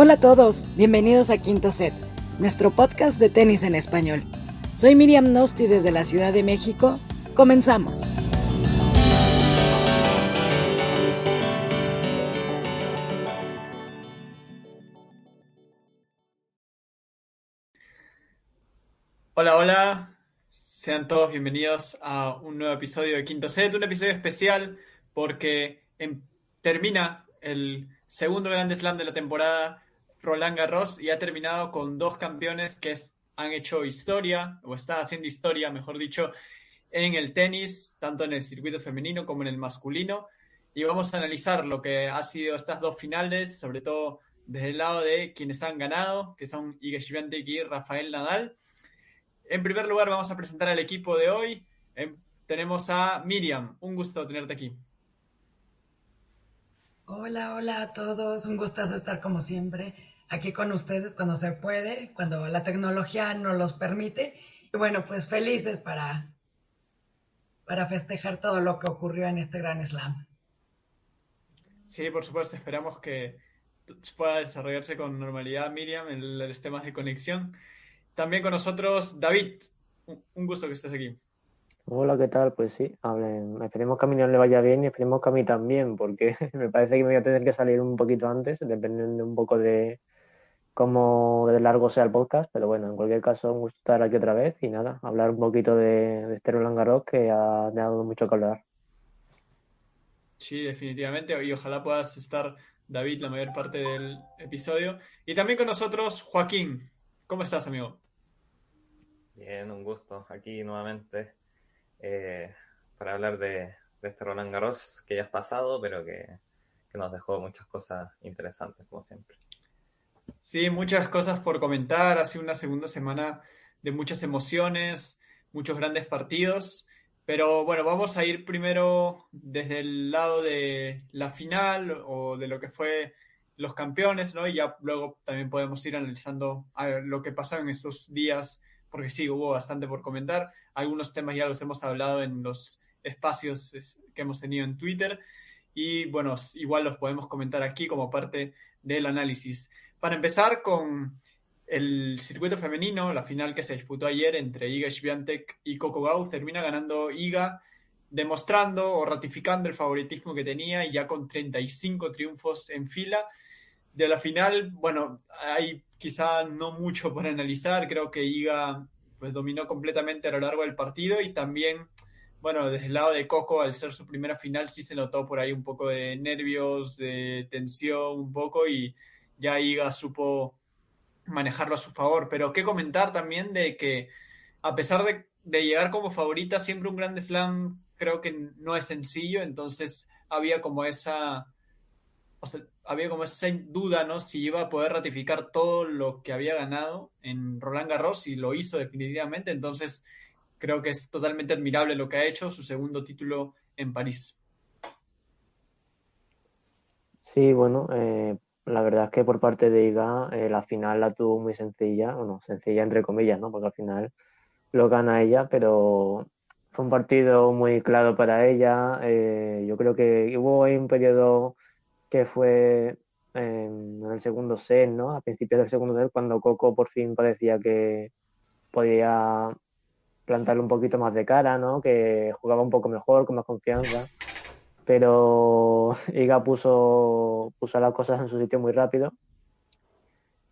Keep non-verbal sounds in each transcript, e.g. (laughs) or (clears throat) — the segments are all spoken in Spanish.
Hola a todos, bienvenidos a Quinto Set, nuestro podcast de tenis en español. Soy Miriam Nosti desde la Ciudad de México. Comenzamos. Hola, hola. Sean todos bienvenidos a un nuevo episodio de Quinto Set, un episodio especial porque em, termina el segundo Grand Slam de la temporada Roland Garros y ha terminado con dos campeones que han hecho historia, o están haciendo historia, mejor dicho, en el tenis, tanto en el circuito femenino como en el masculino. Y vamos a analizar lo que ha sido estas dos finales, sobre todo desde el lado de quienes han ganado, que son Iga Swiatek y Rafael Nadal. En primer lugar, vamos a presentar al equipo de hoy. Em, tenemos a Miriam. Un gusto tenerte aquí. Hola, hola a todos. Un gustazo estar como siempre aquí con ustedes cuando se puede, cuando la tecnología nos los permite. Y bueno, pues felices para, para festejar todo lo que ocurrió en este gran slam. Sí, por supuesto, esperamos que pueda desarrollarse con normalidad, Miriam, en los temas de conexión. También con nosotros, David. Un gusto que estés aquí. Hola, ¿qué tal? Pues sí, esperemos que a mí no le vaya bien y esperemos que a mí también, porque (laughs) me parece que me voy a tener que salir un poquito antes, dependiendo un poco de, cómo de largo sea el podcast, pero bueno, en cualquier caso, un gusto estar aquí otra vez y nada, hablar un poquito de, de este Roland Garros que ha, dado mucho que hablar. Sí, definitivamente, y ojalá puedas estar, David, la mayor parte del episodio. Y también con nosotros, Joaquín. ¿Cómo estás, amigo? Bien, un gusto aquí nuevamente eh, para hablar de, este Roland Garros que ya has pasado, pero que nos dejó muchas cosas interesantes, como siempre. Sí, muchas cosas por comentar. Ha sido una segunda semana de muchas emociones, muchos grandes partidos. Pero bueno, vamos a ir primero desde el lado de la final o de lo que fue los campeones, ¿no? Y ya luego también podemos ir analizando lo que pasó en estos días, porque sí, hubo bastante por comentar. Algunos temas ya los hemos hablado en los espacios que hemos tenido en Twitter. Y bueno, igual los podemos comentar aquí como parte del análisis. Para empezar con el circuito femenino, la final que se disputó ayer entre Iga Swiatek y Coco Gauff, termina ganando Iga, demostrando o ratificando el favoritismo que tenía y ya con 35 triunfos en fila. De la final, bueno, hay quizá no mucho por analizar, creo que Iga pues dominó completamente a lo largo del partido y también, bueno, desde el lado de Coco, al ser su primera final, sí se notó por ahí un poco de nervios, de tensión, un poco y ya Iga supo manejarlo a su favor. Pero qué comentar también de que a pesar de, llegar como favorita, siempre un Grand Slam creo que no es sencillo, entonces había como esa, había como esa duda, ¿no? Si iba a poder ratificar todo lo que había ganado en Roland Garros y lo hizo definitivamente, entonces creo que es totalmente admirable lo que ha hecho, su segundo título en París. Sí, bueno, eh, la verdad es que por parte de IGA eh, la final la tuvo muy sencilla, bueno, sencilla entre comillas, ¿no? Porque al final lo gana ella, pero fue un partido muy claro para ella. Eh, yo creo que hubo ahí un periodo que fue en el segundo set, ¿no? A principios del segundo set, cuando Coco por fin parecía que podía plantarle un poquito más de cara, ¿no? Que jugaba un poco mejor, con más confianza pero (laughs) Iga puso, puso las cosas en su sitio muy rápido.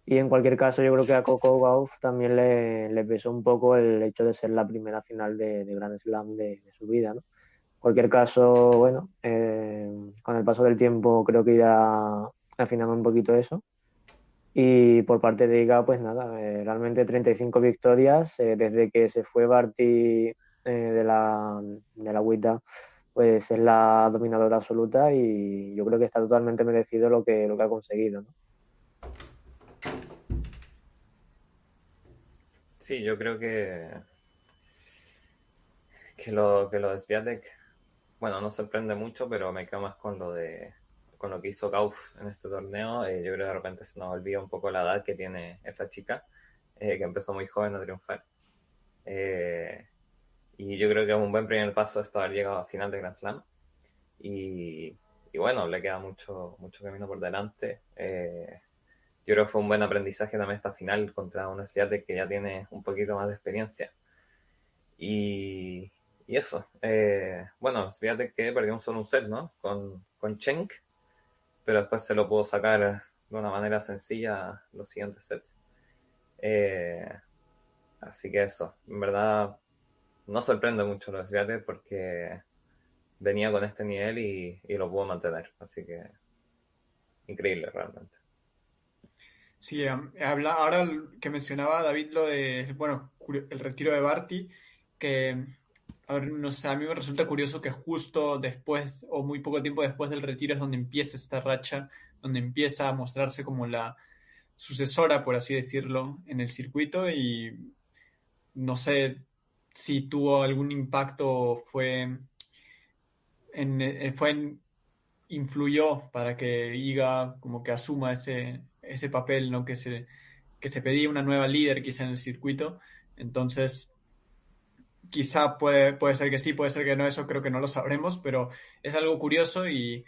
Y en cualquier caso, yo creo que a Coco Gauff también le, pesó un poco el hecho de ser la primera final de, Grand Slam de, su vida. ¿no? En cualquier caso, bueno, eh, con el paso del tiempo creo que irá afinando un poquito eso. Y por parte de Iga, pues nada, eh, realmente 35 victorias eh, desde que se fue Barty de la, de la Wita pues es la dominadora absoluta y yo creo que está totalmente merecido lo que, lo que ha conseguido. ¿no? Sí, yo creo que, que lo, que lo de Sviatek, bueno, no sorprende mucho, pero me quedo más con lo de con lo que hizo Gauff en este torneo. Eh, yo creo que de repente se nos olvida un poco la edad que tiene esta chica, eh, que empezó muy joven a triunfar. Eh, y yo creo que es un buen primer paso esto haber llegado a final de Grand Slam. Y, bueno, le queda mucho, mucho camino por delante. Eh, yo creo que fue un buen aprendizaje también esta final contra una ciudad que ya tiene un poquito más de experiencia. Y, y eso, eh, bueno, fíjate que perdió un solo un set, ¿no? Con, con Chenk, pero después se lo pudo sacar de una manera sencilla los siguientes sets. Eh, así que eso, en verdad no sorprende mucho lo de Sviatek porque venía con este nivel y, y, lo pudo mantener. Así que increíble realmente. Sí, habla, ahora que mencionaba David lo de, bueno, el retiro de Barty, que a ver, no sé, a mí me resulta curioso que justo después o muy poco tiempo después del retiro es donde empieza esta racha, donde empieza a mostrarse como la sucesora, por así decirlo, en el circuito y no sé si tuvo algún impacto, fue eh, fue influyó para que Iga como que asuma ese, ese papel, ¿no? Que se, que se pedía una nueva líder quizá en el circuito. Entonces, quizá puede, puede ser que sí, puede ser que no, eso creo que no lo sabremos, pero es algo curioso y,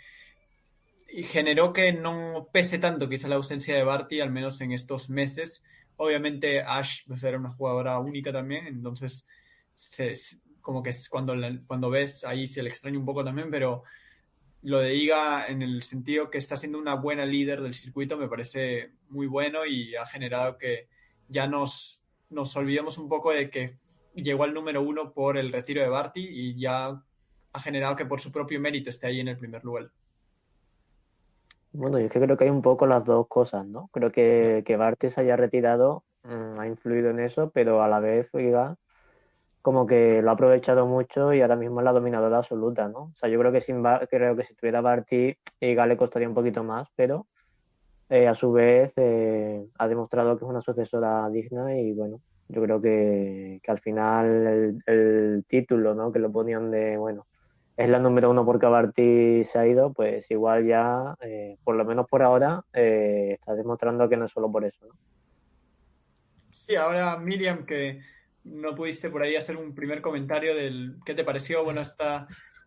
y generó que no pese tanto quizá la ausencia de Barty, al menos en estos meses. Obviamente Ash pues, era una jugadora única también, entonces se, como que es cuando, cuando ves ahí se le extraña un poco también, pero lo de Iga en el sentido que está siendo una buena líder del circuito me parece muy bueno y ha generado que ya nos, nos olvidemos un poco de que llegó al número uno por el retiro de Barty y ya ha generado que por su propio mérito esté ahí en el primer lugar. Bueno, yo es que creo que hay un poco las dos cosas, ¿no? Creo que, que Barty se haya retirado mmm, ha influido en eso, pero a la vez Iga como que lo ha aprovechado mucho y ahora mismo es la dominadora absoluta, ¿no? O sea, yo creo que sin creo que si tuviera Barty, Iga le costaría un poquito más, pero eh, a su vez eh, ha demostrado que es una sucesora digna y bueno, yo creo que, que al final el, título, ¿no? Que lo ponían de, bueno, es la número uno porque Barty se ha ido, pues igual ya, eh, por lo menos por ahora, eh, está demostrando que no es solo por eso, ¿no? Sí, ahora Miriam, que no pudiste por ahí hacer un primer comentario del qué te pareció, bueno, está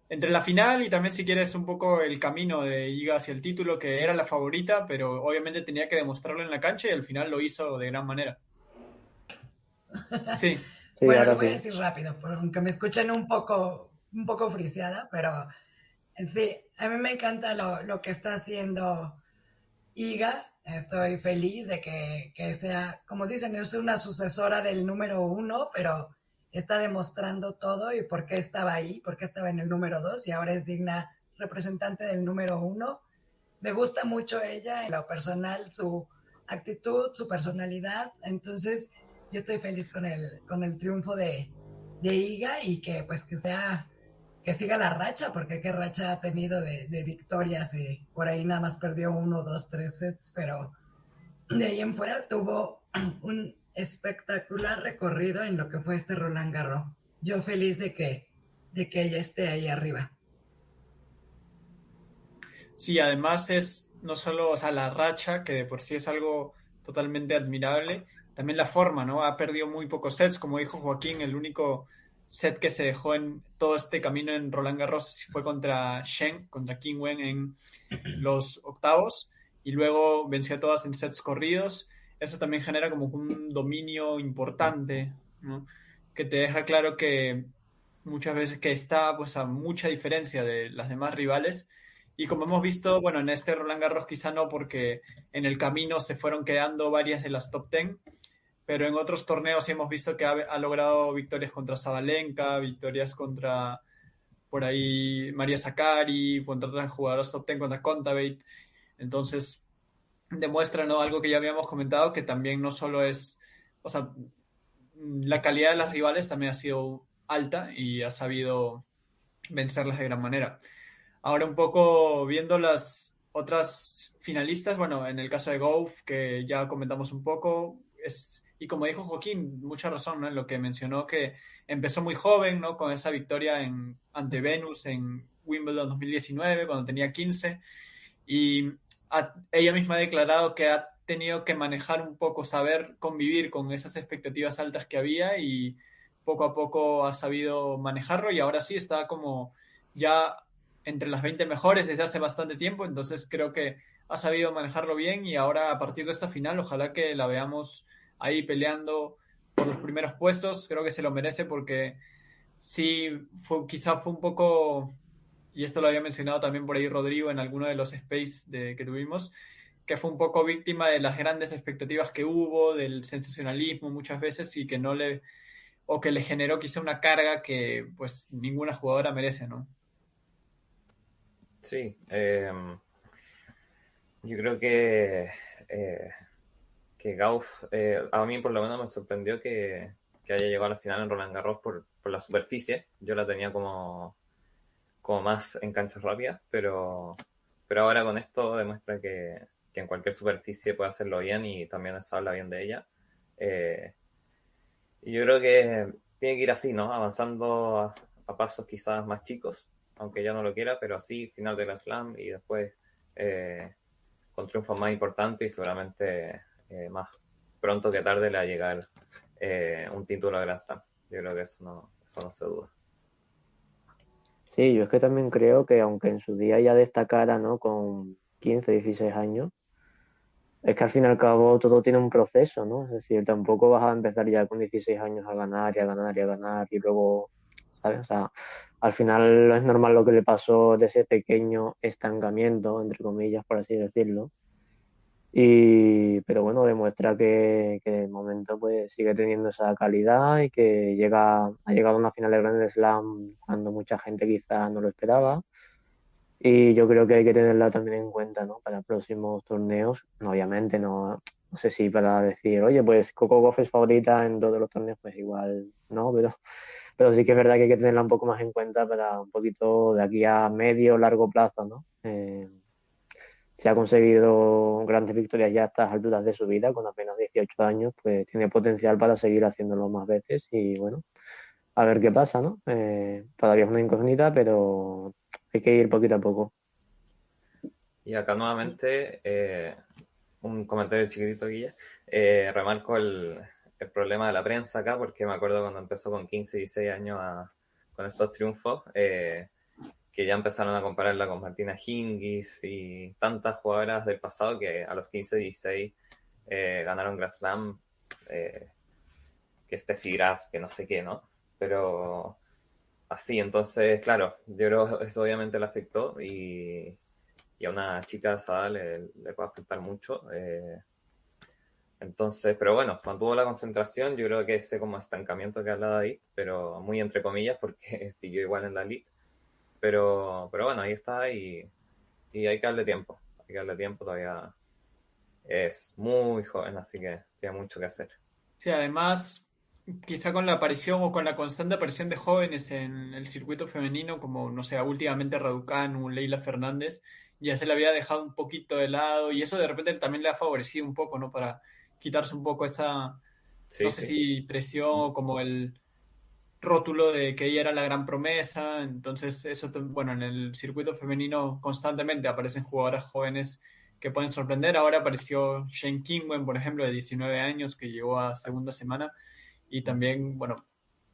entre la final y también si quieres un poco el camino de Iga hacia el título, que era la favorita, pero obviamente tenía que demostrarlo en la cancha y al final lo hizo de gran manera. Sí. (laughs) sí bueno, lo voy sí. a decir rápido, aunque me escuchen un poco, un poco friseada, pero sí, a mí me encanta lo, lo que está haciendo Iga Estoy feliz de que, que, sea, como dicen, es una sucesora del número uno, pero está demostrando todo y por qué estaba ahí, por qué estaba en el número dos y ahora es digna representante del número uno. Me gusta mucho ella, en lo personal, su actitud, su personalidad. Entonces, yo estoy feliz con el, con el triunfo de, de Iga y que pues que sea que siga la racha, porque qué racha ha tenido de, victorias y por ahí nada más perdió uno, dos, tres sets, pero de ahí en fuera tuvo (clears throat) un espectacular recorrido en lo que fue este Roland Garros. Yo feliz de que, de que ella esté ahí arriba. Sí, además es no solo, o sea, la racha, que de por sí es algo totalmente admirable, también la forma, ¿no? Ha perdido muy pocos sets, como dijo Joaquín, el único set que se dejó en todo este camino en Roland Garros fue contra Shen, contra King Wen en (clears throat) los octavos, y luego venció a todas en sets corridos. Eso también genera como un dominio importante, ¿no? que te deja claro que muchas veces que está pues a mucha diferencia de las demás rivales. Y como hemos visto, bueno, en este Roland Garros quizá no, porque en el camino se fueron quedando varias de las top ten, pero en otros torneos hemos visto que ha, logrado victorias contra Zabalenka, victorias contra por ahí María Sakari, contra otras jugadoras top 10 contra Contavate. Entonces, demuestra ¿no? algo que ya habíamos comentado, que también no solo es, o sea, la calidad de las rivales también ha sido alta y ha sabido vencerlas de gran manera. Ahora un poco viendo las otras finalistas, bueno, en el caso de Golf, que ya comentamos un poco, es y como dijo Joaquín, mucha razón ¿no? en lo que mencionó que empezó muy joven, ¿no? Con esa victoria en, ante Venus en Wimbledon 2019, cuando tenía 15. Y ella misma ha declarado que ha tenido que manejar un poco, saber convivir con esas expectativas altas que había y poco a poco ha sabido manejarlo y ahora sí está como ya entre las 20 mejores desde hace bastante tiempo, entonces creo que ha sabido manejarlo bien y ahora a partir de esta final ojalá que la veamos ahí peleando por los primeros puestos, creo que se lo merece porque sí, fue, quizá fue un poco, y esto lo había mencionado también por ahí Rodrigo en alguno de los space de, que tuvimos, que fue un poco víctima de las grandes expectativas que hubo, del sensacionalismo muchas veces y que no le, o que le generó quizá una carga que pues ninguna jugadora merece, ¿no? Sí, eh, yo creo que, eh, que Gauff, eh, a mí por lo menos me sorprendió que, que, haya llegado a la final en Roland Garros por, por la superficie. Yo la tenía como, como más en canchas rápidas, pero, pero ahora con esto demuestra que, que en cualquier superficie puede hacerlo bien y también eso habla bien de ella. Eh, y yo creo que tiene que ir así, ¿no? Avanzando a, pasos quizás más chicos, aunque ya no lo quiera, pero así, final de la Slam y después eh, con triunfos más importantes y seguramente eh, más pronto que tarde le va a llegar eh, un título de Grand Slam. Yo creo que eso no, eso no se duda. Sí, yo es que también creo que aunque en su día ya destacara, ¿no? Con 15, 16 años, es que al fin y al cabo todo tiene un proceso, ¿no? Es decir, tampoco vas a empezar ya con 16 años a ganar y a ganar y a ganar y luego, ¿sabes? O sea, al final es normal lo que le pasó de ese pequeño estancamiento, entre comillas, por así decirlo. Y, pero bueno, demuestra que, que de momento pues sigue teniendo esa calidad y que llega, ha llegado a una final de Grand Slam cuando mucha gente quizá no lo esperaba. Y yo creo que hay que tenerla también en cuenta, ¿no? Para próximos torneos. Obviamente, no, no sé si para decir, oye, pues Coco Goff es favorita en todos los torneos, pues igual no, pero (laughs) pero sí que es verdad que hay que tenerla un poco más en cuenta para un poquito de aquí a medio o largo plazo, ¿no? Eh, se ha conseguido grandes victorias ya a estas alturas de su vida, con apenas 18 años, pues tiene potencial para seguir haciéndolo más veces y bueno, a ver qué pasa, ¿no? Eh, todavía es una incógnita, pero hay que ir poquito a poco. Y acá nuevamente, eh, un comentario chiquitito, Guilla. Eh, remarco el, el problema de la prensa acá, porque me acuerdo cuando empezó con 15, 16 años a, con estos triunfos, que ya empezaron a compararla con Martina Hingis y tantas jugadoras del pasado que a los 15, 16 eh, ganaron Grand Slam, eh, que Steffi Graf, que no sé qué, ¿no? Pero así, entonces, claro, yo creo que eso obviamente le afectó y, y a una chica edad le, le puede afectar mucho. Eh, entonces, pero bueno, mantuvo la concentración, yo creo que ese como estancamiento que hablaba ahí, pero muy entre comillas porque (laughs) siguió igual en la league. Pero, pero bueno, ahí está y, y hay que darle tiempo, hay que darle tiempo, todavía es muy joven, así que tiene mucho que hacer. Sí, además, quizá con la aparición o con la constante aparición de jóvenes en el circuito femenino, como, no sé, últimamente Raducanu, Leila Fernández, ya se le había dejado un poquito de lado y eso de repente también le ha favorecido un poco, ¿no? Para quitarse un poco esa, sí, no sé sí. si presión o como el rótulo de que ella era la gran promesa. Entonces, eso, bueno, en el circuito femenino constantemente aparecen jugadoras jóvenes que pueden sorprender. Ahora apareció Shane Kingwen, por ejemplo, de 19 años, que llegó a segunda semana. Y también, bueno,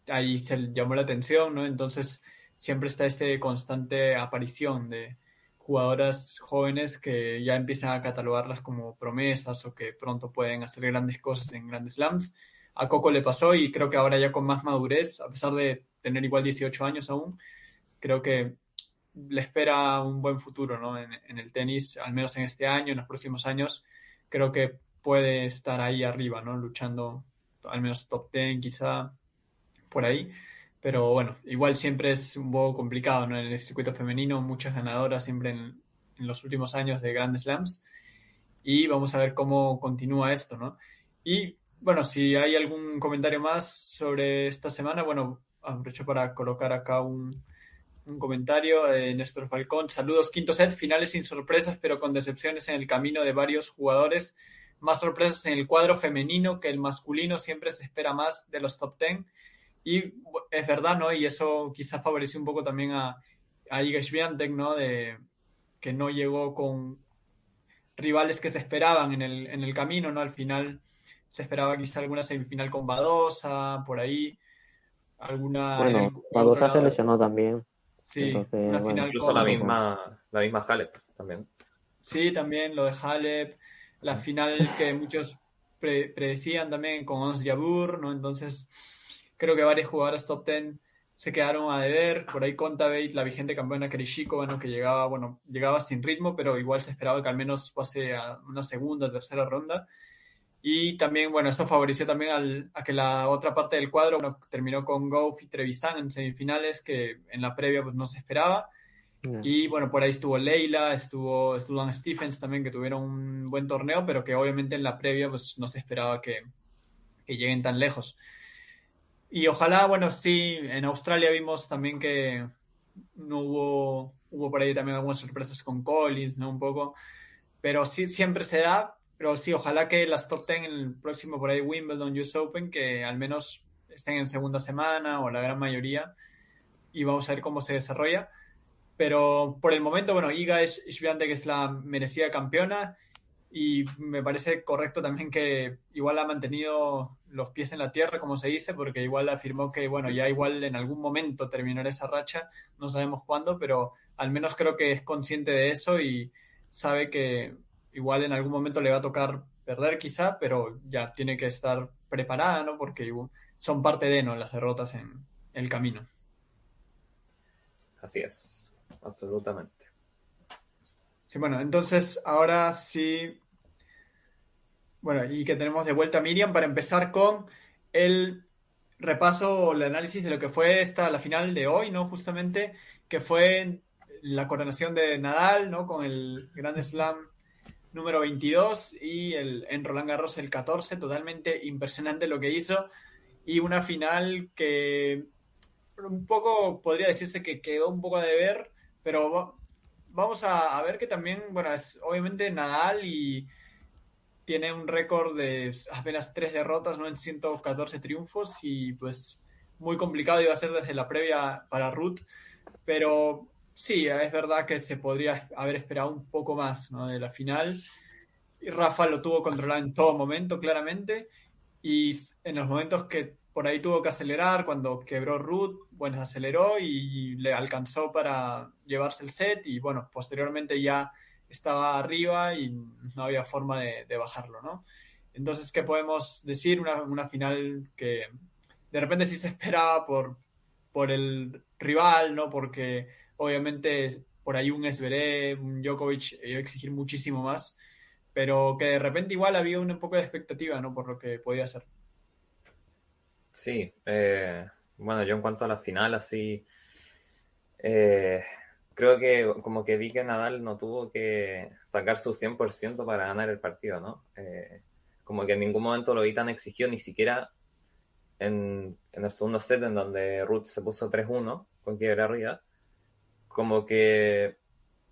ahí se llamó la atención, ¿no? Entonces, siempre está esa constante aparición de, jugadoras jóvenes que ya empiezan a catalogarlas como promesas o que pronto pueden hacer grandes cosas en grandes slams. A Coco le pasó y creo que ahora ya con más madurez, a pesar de tener igual 18 años aún, creo que le espera un buen futuro ¿no? en, el tenis, al menos en este año, en los próximos años, creo que puede estar ahí arriba, ¿no? luchando al menos top 10 quizá por ahí. Pero bueno, igual siempre es un poco complicado, ¿no? En el circuito femenino, muchas ganadoras siempre en, en, los últimos años de Grand Slams. Y vamos a ver cómo continúa esto, ¿no? Y bueno, si hay algún comentario más sobre esta semana, bueno, aprovecho para colocar acá un, comentario de Néstor Falcón. Saludos, quinto set, finales sin sorpresas, pero con decepciones en el camino de varios jugadores. Más sorpresas en el cuadro femenino que el masculino, siempre se espera más de los top ten. Y es verdad, ¿no? Y eso quizás favoreció un poco también a, a Iga ¿no? De que no llegó con rivales que se esperaban en el, en el camino, ¿no? Al final se esperaba quizá alguna semifinal con Badosa, por ahí. Alguna. Bueno, Badosa se lesionó también. Sí, una final incluso la misma, la misma Halep también. Sí, también lo de Halep, la final que muchos predecían también con Ons Jabur, ¿no? Entonces, creo que varios jugadores top 10 se quedaron a deber. Por ahí Contaveit, la vigente campeona Kerishiko, bueno, que llegaba, bueno, llegaba sin ritmo, pero igual se esperaba que al menos pase a una segunda, tercera ronda. Y también, bueno, esto favoreció también al, a que la otra parte del cuadro bueno, terminó con Goff y Trevisan en semifinales, que en la previa pues no se esperaba. Y bueno, por ahí estuvo Leila, estuvo, estuvo Stephens también, que tuvieron un buen torneo, pero que obviamente en la previa pues no se esperaba que, que lleguen tan lejos. Y ojalá, bueno, sí, en Australia vimos también que no hubo, hubo por ahí también algunas sorpresas con Collins, ¿no? Un poco, pero sí, siempre se da, pero sí, ojalá que las top 10 en el próximo por ahí Wimbledon, US Open, que al menos estén en segunda semana o la gran mayoría, y vamos a ver cómo se desarrolla. Pero por el momento, bueno, Iga es que es la merecida campeona y me parece correcto también que igual ha mantenido los pies en la tierra, como se dice, porque igual afirmó que, bueno, ya igual en algún momento terminará esa racha, no sabemos cuándo, pero al menos creo que es consciente de eso y sabe que igual en algún momento le va a tocar perder quizá, pero ya tiene que estar preparada, ¿no? Porque son parte de, ¿no? Las derrotas en el camino. Así es, absolutamente. Sí, bueno, entonces ahora sí. Bueno, y que tenemos de vuelta a Miriam para empezar con el repaso o el análisis de lo que fue esta, la final de hoy, ¿no? Justamente, que fue la coronación de Nadal, ¿no? Con el Grand Slam número 22 y el, en Roland Garros el 14, totalmente impresionante lo que hizo. Y una final que un poco podría decirse que quedó un poco de ver, pero vamos a, ver que también, bueno, es obviamente Nadal y tiene un récord de apenas tres derrotas, ¿no? En 114 triunfos y pues muy complicado iba a ser desde la previa para Ruth, pero sí, es verdad que se podría haber esperado un poco más. De la final. Y Rafa lo tuvo controlado en todo momento, claramente, y en los momentos que por ahí tuvo que acelerar cuando quebró Ruth, bueno, aceleró y le alcanzó para llevarse el set y bueno, posteriormente ya estaba arriba y no había forma de, bajarlo, ¿no? Entonces, ¿qué podemos decir? Una, final que de repente sí se esperaba por, por el rival, ¿no? Porque obviamente por ahí un Esveré, un Djokovic iba a exigir muchísimo más, pero que de repente igual había un poco de expectativa, ¿no? Por lo que podía ser. Sí, eh, bueno, yo en cuanto a la final, así, eh, creo que como que vi que Nadal no tuvo que sacar su 100% para ganar el partido, ¿no? Eh, como que en ningún momento lo vi tan exigido, ni siquiera en, el segundo set, en donde Ruth se puso 3-1 con quiebre arriba, como que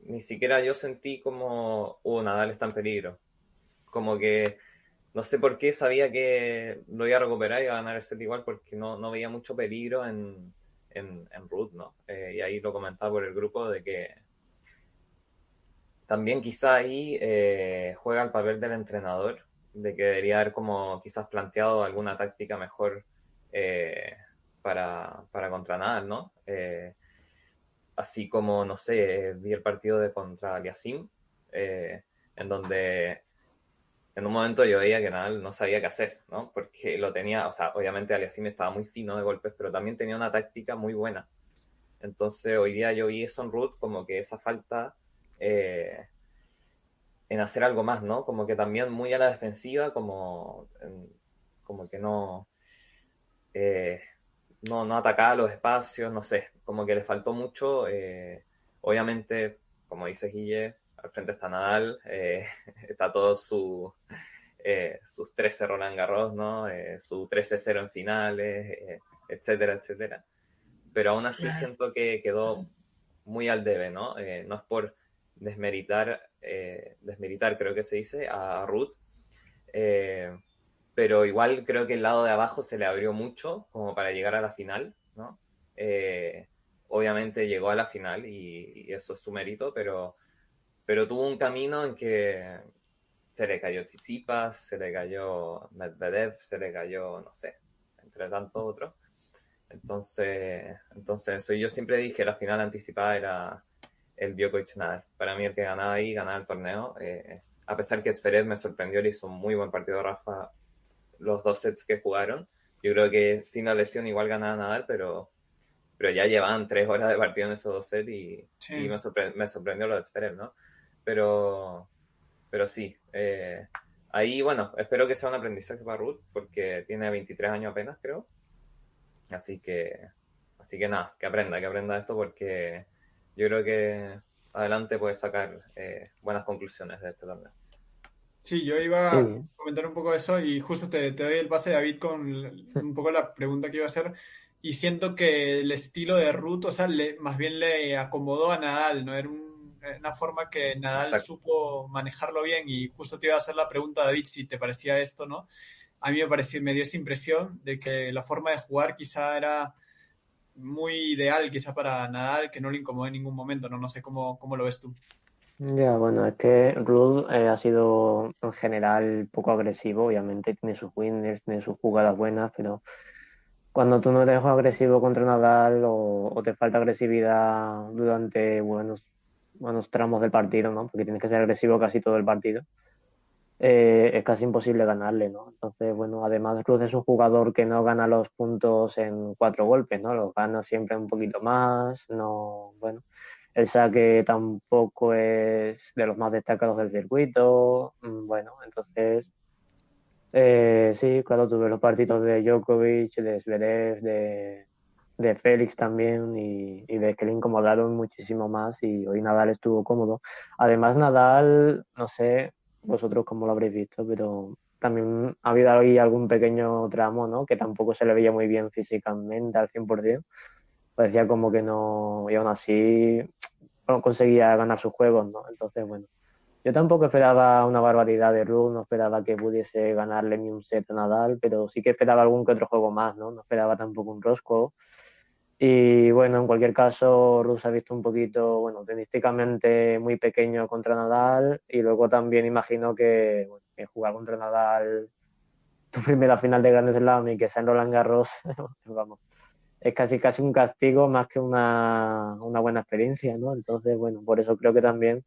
ni siquiera yo sentí como, uh, Nadal está en peligro. Como que no sé por qué sabía que lo iba a recuperar y iba a ganar el set igual porque no, no veía mucho peligro en, en, en Ruth, ¿no? Eh, y ahí lo comentaba por el grupo de que también quizá ahí eh, juega el papel del entrenador, de que debería haber como quizás planteado alguna táctica mejor eh, para, para contra Nadal, ¿no? Así como, no sé, vi el partido de contra Aliasim, en donde en un momento yo veía que Nadal no sabía qué hacer, ¿no? Porque lo tenía, o sea, obviamente Aliasim estaba muy fino de golpes, pero también tenía una táctica muy buena. Entonces hoy día yo vi eso en Ruth como que esa falta eh, en hacer algo más, ¿no? Como que también muy a la defensiva, como, como que no, eh, no, no atacaba los espacios, no sé, como que le faltó mucho. Eh, obviamente, como dice Guille, al frente está Nadal, eh, (laughs) está todo su, eh, sus 13 Roland Garros, ¿no? Su 13-0 en finales, etcétera, etcétera. Pero aún así siento que quedó muy al debe, ¿no? no es por desmeritar, desmeritar creo que se dice, a Ruth, pero igual creo que el lado de abajo se le abrió mucho como para llegar a la final, ¿no? obviamente llegó a la final y, y, eso es su mérito, pero pero tuvo un camino en que se le cayó Tsitsipas, se le cayó Medvedev, se le cayó, no sé, entre tantos otros. Entonces, entonces eso. yo siempre dije la final anticipada era el Djokovic Nadal. Para mí el que ganaba ahí ganaba el torneo. Eh, a pesar que Zverev me sorprendió, le hizo un muy buen partido Rafa los dos sets que jugaron. Yo creo que sin la lesión igual ganaba Nadal, pero, pero ya llevaban tres horas de partido en esos dos sets y, me, sorprendió lo de Zverev, ¿no? Pero, pero sí, eh, ahí, bueno, espero que sea un aprendizaje para Ruth, porque tiene 23 años apenas, creo. Así que, así que nada, que aprenda, que aprenda esto, porque yo creo que adelante puede sacar eh, buenas conclusiones de este torneo. Sí, yo iba a comentar un poco eso y justo te, te, doy el pase, David, con un poco la pregunta que iba a hacer. Y siento que el estilo de Ruth, o sea, le, más bien le acomodó a Nadal, ¿no? Era una forma que Nadal supo manejarlo bien y justo te iba a hacer la pregunta, David, si te parecía esto, ¿no? A mí me, pareció, me dio esa impresión de que la forma de jugar quizá era muy ideal, quizá para Nadal, que no le incomodó en ningún momento, ¿no? No sé cómo, cómo lo ves tú. Ya, bueno, es que Ruth eh, ha sido en general poco agresivo, obviamente tiene sus winners, tiene sus jugadas buenas, pero cuando tú no te dejas agresivo contra Nadal o, te falta agresividad durante buenos, buenos tramos del partido, ¿no? Porque tienes que ser agresivo casi todo el partido, eh, es casi imposible ganarle, ¿no? Entonces, bueno, además Ruth es un jugador que no gana los puntos en cuatro golpes, ¿no? Los gana siempre un poquito más, no, bueno el saque tampoco es de los más destacados del circuito. Mm, bueno, entonces, eh, sí, claro, tuve los partidos de Djokovic, de Zverev, de, de Félix también y, y ves que le incomodaron muchísimo más y hoy Nadal estuvo cómodo. Además, Nadal, no sé vosotros cómo lo habréis visto, pero también ha habido ahí algún pequeño tramo, ¿no? Que tampoco se le veía muy bien físicamente al 100% parecía como que no, y aún así no conseguía ganar sus juegos, ¿no? Entonces, bueno, yo tampoco esperaba una barbaridad de Ruth, no esperaba que pudiese ganarle ni un set a Nadal, pero sí que esperaba algún que otro juego más, ¿no? No esperaba tampoco un Rosco. Y bueno, en cualquier caso, Ruth se ha visto un poquito, bueno, tenísticamente muy pequeño contra Nadal y luego también imagino que, bueno, que jugar contra Nadal tu primera final de Grand Slam y que sea en Roland Garros, (laughs) vamos, es casi casi un castigo más que una, buena experiencia, ¿no? Entonces, bueno, por eso creo que también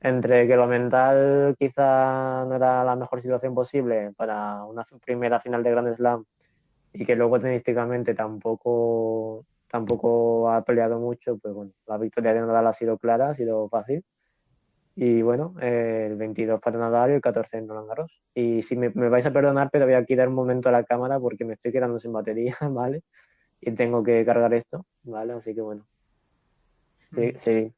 entre que lo mental quizá no era la mejor situación posible para una primera final de Grand Slam y que luego tenísticamente tampoco tampoco ha peleado mucho, pues bueno, la victoria de Nadal ha sido clara, ha sido fácil. Y bueno, el 22 para Nadal y el 14 en Roland Garros. Y si me, me vais a perdonar, pero voy a quitar un momento a la cámara porque me estoy quedando sin batería, (laughs) ¿vale? Y tengo que cargar esto, ¿vale? Así que bueno. Sí, mm. sí.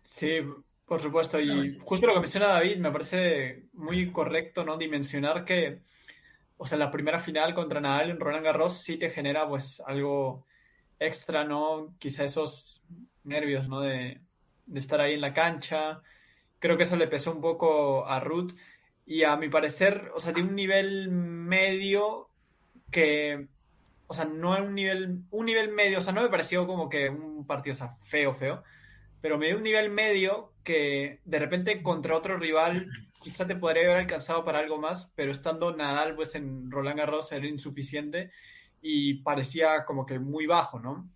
Sí, por supuesto. Y justo lo que menciona David, me parece muy correcto, ¿no? Dimensionar que, o sea, la primera final contra Nadal en Roland Garros sí te genera, pues, algo extra, ¿no? Quizá esos nervios, ¿no? De, de estar ahí en la cancha. Creo que eso le pesó un poco a Ruth. Y a mi parecer, o sea, tiene un nivel medio que o sea, no es un nivel, un nivel medio, o sea, no me pareció como que un partido, o sea, feo, feo, pero me dio un nivel medio que de repente contra otro rival quizá te podría haber alcanzado para algo más, pero estando Nadal pues en Roland Garros era insuficiente y parecía como que muy bajo, ¿no?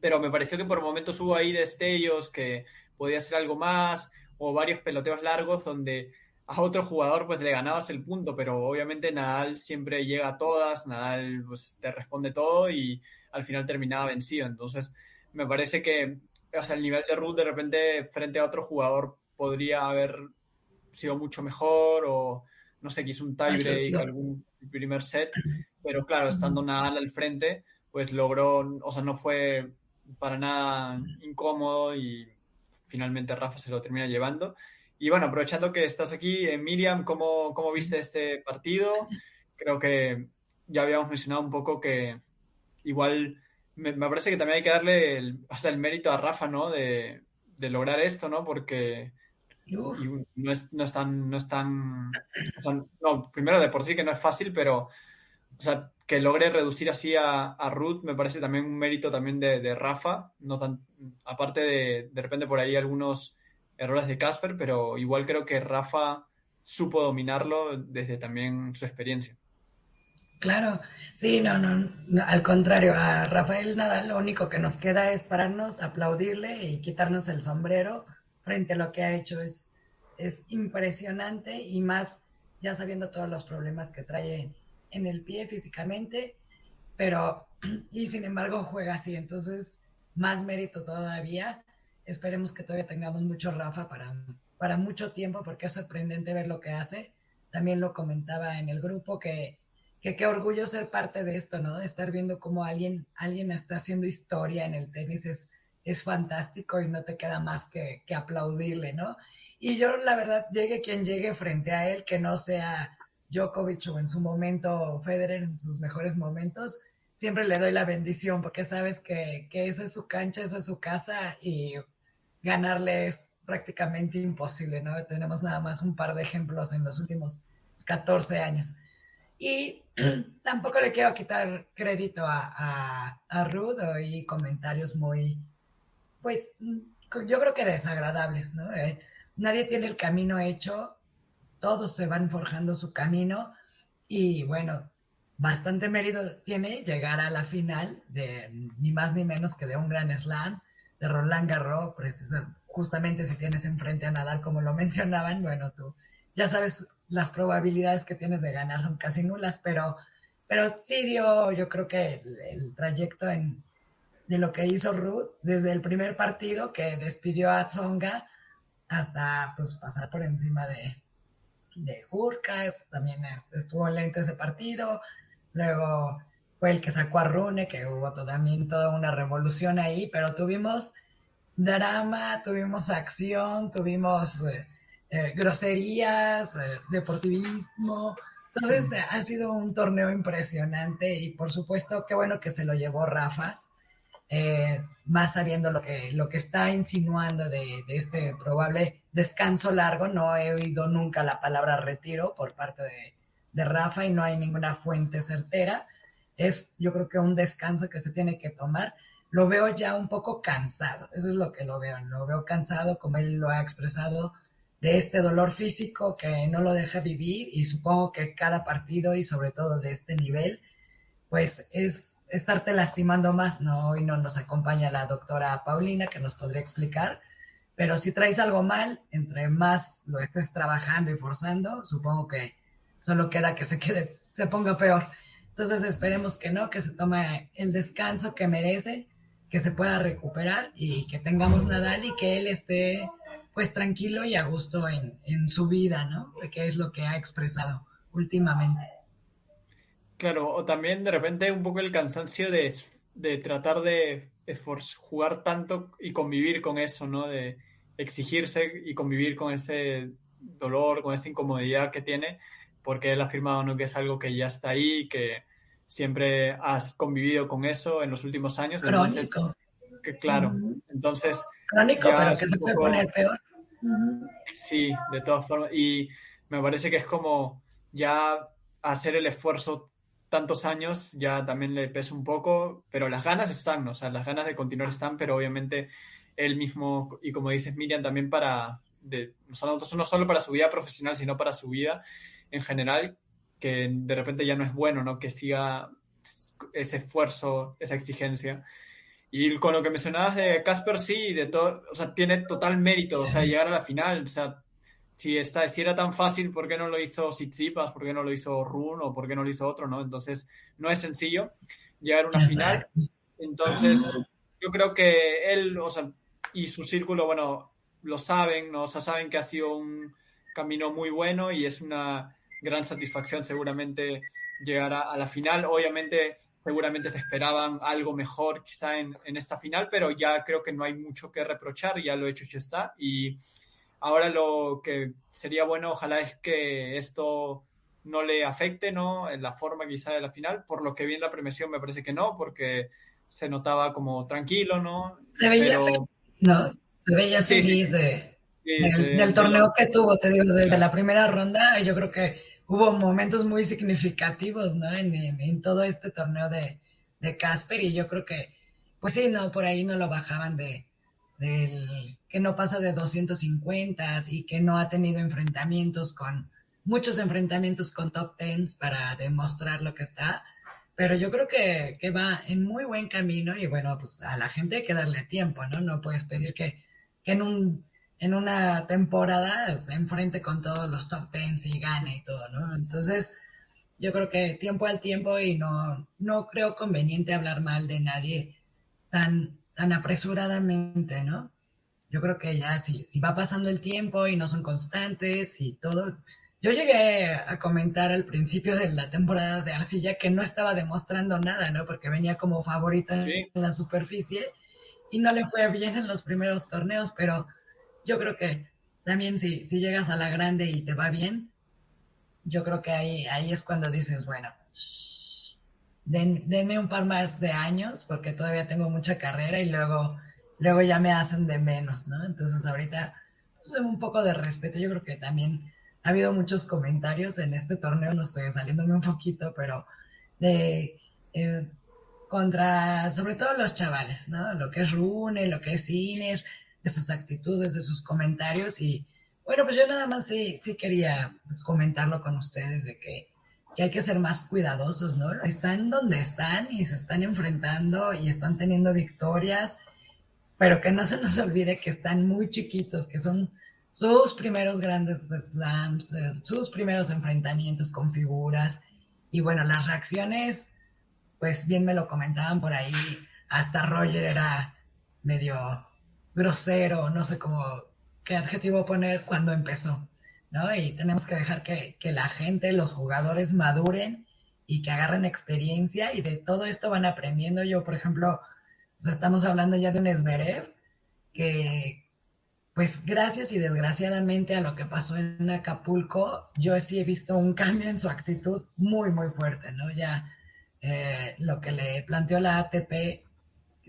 Pero me pareció que por momentos hubo ahí destellos que podía ser algo más o varios peloteos largos donde a otro jugador pues le ganabas el punto, pero obviamente Nadal siempre llega a todas, Nadal pues te responde todo y al final terminaba vencido. Entonces me parece que o sea, el nivel de Ruth de repente frente a otro jugador podría haber sido mucho mejor o no sé, quiso un tiebreak, algún primer set, pero claro, estando Nadal al frente, pues logró, o sea, no fue para nada incómodo y finalmente Rafa se lo termina llevando. Y bueno, aprovechando que estás aquí, eh, Miriam, ¿cómo, ¿cómo, viste este partido? Creo que ya habíamos mencionado un poco que igual me, parece que también hay que darle el, hasta el mérito a Rafa, ¿no? De, de lograr esto, ¿no? Porque no es, no es tan, no es tan, o sea, no, primero de por sí que no es fácil, pero, o sea, que logre reducir así a, a Ruth me parece también un mérito también de, de Rafa, no tan, aparte de, de repente por ahí algunos errores de Casper, pero igual creo que Rafa supo dominarlo desde también su experiencia. Claro, sí, no, no, al contrario, a Rafael Nadal lo único que nos queda es pararnos, aplaudirle y quitarnos el sombrero frente a lo que ha hecho. Es, es impresionante y más ya sabiendo todos los problemas que trae en el pie físicamente, pero (clears throat) y sin embargo juega así, entonces más mérito todavía. Esperemos que todavía tengamos mucho Rafa para, para mucho tiempo porque es sorprendente ver lo que hace. También lo comentaba en el grupo que que qué orgullo ser parte de esto, ¿no? De estar viendo cómo alguien, alguien está haciendo historia en el tenis es, es fantástico y no te queda más que, que aplaudirle, ¿no? Y yo, la verdad, llegue quien llegue frente a él, que no sea Djokovic o en su momento Federer en sus mejores momentos, siempre le doy la bendición porque sabes que, que esa es su cancha, esa es su casa y ganarle es prácticamente imposible, ¿no? Tenemos nada más un par de ejemplos en los últimos 14 años. Y (clears throat) tampoco le quiero quitar crédito a, a, a Ruth y comentarios muy, pues, yo creo que desagradables, ¿no? Eh, nadie tiene el camino hecho, todos se van forjando su camino y bueno, bastante mérito tiene llegar a la final de ni más ni menos que de un gran slam de Roland Garros, justamente si tienes enfrente a Nadal como lo (laughs) mencionaban, bueno, tú ya sabes las probabilidades que tienes de ganar son casi nulas, pero, pero sí dio, yo creo que el, trayecto en, de lo que hizo Ruth desde el primer partido que despidió a Tsonga hasta pues pasar por encima de, de también estuvo lento ese partido, luego fue el que sacó a Rune, que hubo también toda una revolución ahí, pero tuvimos drama, tuvimos acción, tuvimos eh, eh, groserías, eh, deportivismo. Entonces ha sido un torneo impresionante y por supuesto qué bueno que se lo llevó Rafa, más sabiendo lo que, lo que está insinuando de, este probable descanso largo. No he oído nunca la palabra retiro por parte de, de Rafa y no hay ninguna fuente certera. Es yo creo que un descanso que se tiene que tomar lo veo ya un poco cansado, eso es lo que lo veo, lo veo cansado como él lo ha expresado de este dolor físico que no lo deja vivir y supongo que cada partido y sobre todo de este nivel, pues es estarte lastimando más, ¿no? Hoy no nos acompaña la doctora Paulina que nos podría explicar, pero si traes algo mal, entre más lo estés trabajando y forzando, supongo que solo queda que se quede, se ponga peor. Entonces esperemos que no, que se tome el descanso que merece, que se pueda recuperar y que tengamos Nadal y que él esté pues tranquilo y a gusto en, en su vida, ¿no? Que es lo que ha expresado últimamente. Claro, o también de repente un poco el cansancio de, de tratar de, jugar tanto y convivir con eso, ¿no? De exigirse y convivir con ese dolor, con esa incomodidad que tiene, porque él ha afirmado ¿no? que es algo que ya está ahí, que siempre has convivido con eso en los últimos años. Crónico. que, claro, entonces crónico, pero que se puede poner peor. Sí, de todas formas. Y me parece que es como ya hacer el esfuerzo tantos años ya también le pesa un poco, pero las ganas están, o sea, las ganas de continuar están, pero obviamente él mismo, y como dices Miriam, también para, de, no solo para su vida profesional, sino para su vida en general, que de repente ya no es bueno, ¿no? Que siga ese esfuerzo, esa exigencia. Y con lo que mencionabas de Casper, sí, de todo, o sea, tiene total mérito, o sea, llegar a la final, o sea, si, está, si era tan fácil, ¿por qué no lo hizo Tsitsipas? ¿Por qué no lo hizo Run? ¿O por qué no lo hizo otro? ¿no? Entonces, no es sencillo llegar a una final. Entonces, yo creo que él, o sea, y su círculo, bueno, lo saben, ¿no? O sea, saben que ha sido un camino muy bueno y es una gran satisfacción seguramente llegar a, a la final. Obviamente, seguramente se esperaban algo mejor quizá en, en, esta final, pero ya creo que no hay mucho que reprochar, ya lo hecho ya está. Y ahora lo que sería bueno, ojalá es que esto no le afecte, ¿no? En la forma quizá de la final, por lo que vi en la premiación me parece que no, porque se notaba como tranquilo, ¿no? Se veía pero... ¿no? Se veía feliz de, del, torneo que tuvo, te digo, desde la primera ronda, yo creo que hubo momentos muy significativos, ¿no? En, en, todo este torneo de, de Casper y yo creo que, pues sí, no, por ahí no lo bajaban de, del que no pasa de 250 y que no ha tenido enfrentamientos con, muchos enfrentamientos con top tens para demostrar lo que está, pero yo creo que, que, va en muy buen camino y bueno, pues a la gente hay que darle tiempo, ¿no? No puedes pedir que, que en, un, en una temporada se enfrente con todos los top tens y gane y todo, ¿no? Entonces, yo creo que tiempo al tiempo y no, no creo conveniente hablar mal de nadie tan, tan apresuradamente, ¿no? Yo creo que ya si, si va pasando el tiempo y no son constantes y todo, yo llegué a comentar al principio de la temporada de Arcilla que no estaba demostrando nada, ¿no? Porque venía como favorita en la superficie y no le fue bien en los primeros torneos, pero yo creo que también si, si llegas a la grande y te va bien, yo creo que ahí, ahí es cuando dices, bueno, denme un par más de años porque todavía tengo mucha carrera y luego, luego ya me hacen de menos, ¿no? Entonces ahorita pues, un poco de respeto, yo creo que también ha habido muchos comentarios en este torneo, no sé, saliéndome un poquito, pero de eh, contra, sobre todo los chavales, ¿no? Lo que es Rune, lo que es Iner, de sus actitudes, de sus comentarios y bueno, pues yo nada más sí, sí quería pues, comentarlo con ustedes de que, que, hay que ser más cuidadosos, ¿no? Están donde están y se están enfrentando y están teniendo victorias, pero que no se nos olvide que están muy chiquitos, que son sus primeros grandes slams, eh, sus primeros enfrentamientos con figuras. Y bueno, las reacciones, pues bien me lo comentaban por ahí, hasta Roger era medio grosero, no sé cómo, qué adjetivo poner cuando empezó, ¿no? Y tenemos que dejar que, que la gente, los jugadores maduren y que agarren experiencia y de todo esto van aprendiendo. Yo, por ejemplo, estamos hablando ya de un Esberev que, pues gracias y desgraciadamente a lo que pasó en Acapulco, yo sí he visto un cambio en su actitud muy, muy fuerte, ¿no? Ya eh, lo que le planteó la ATP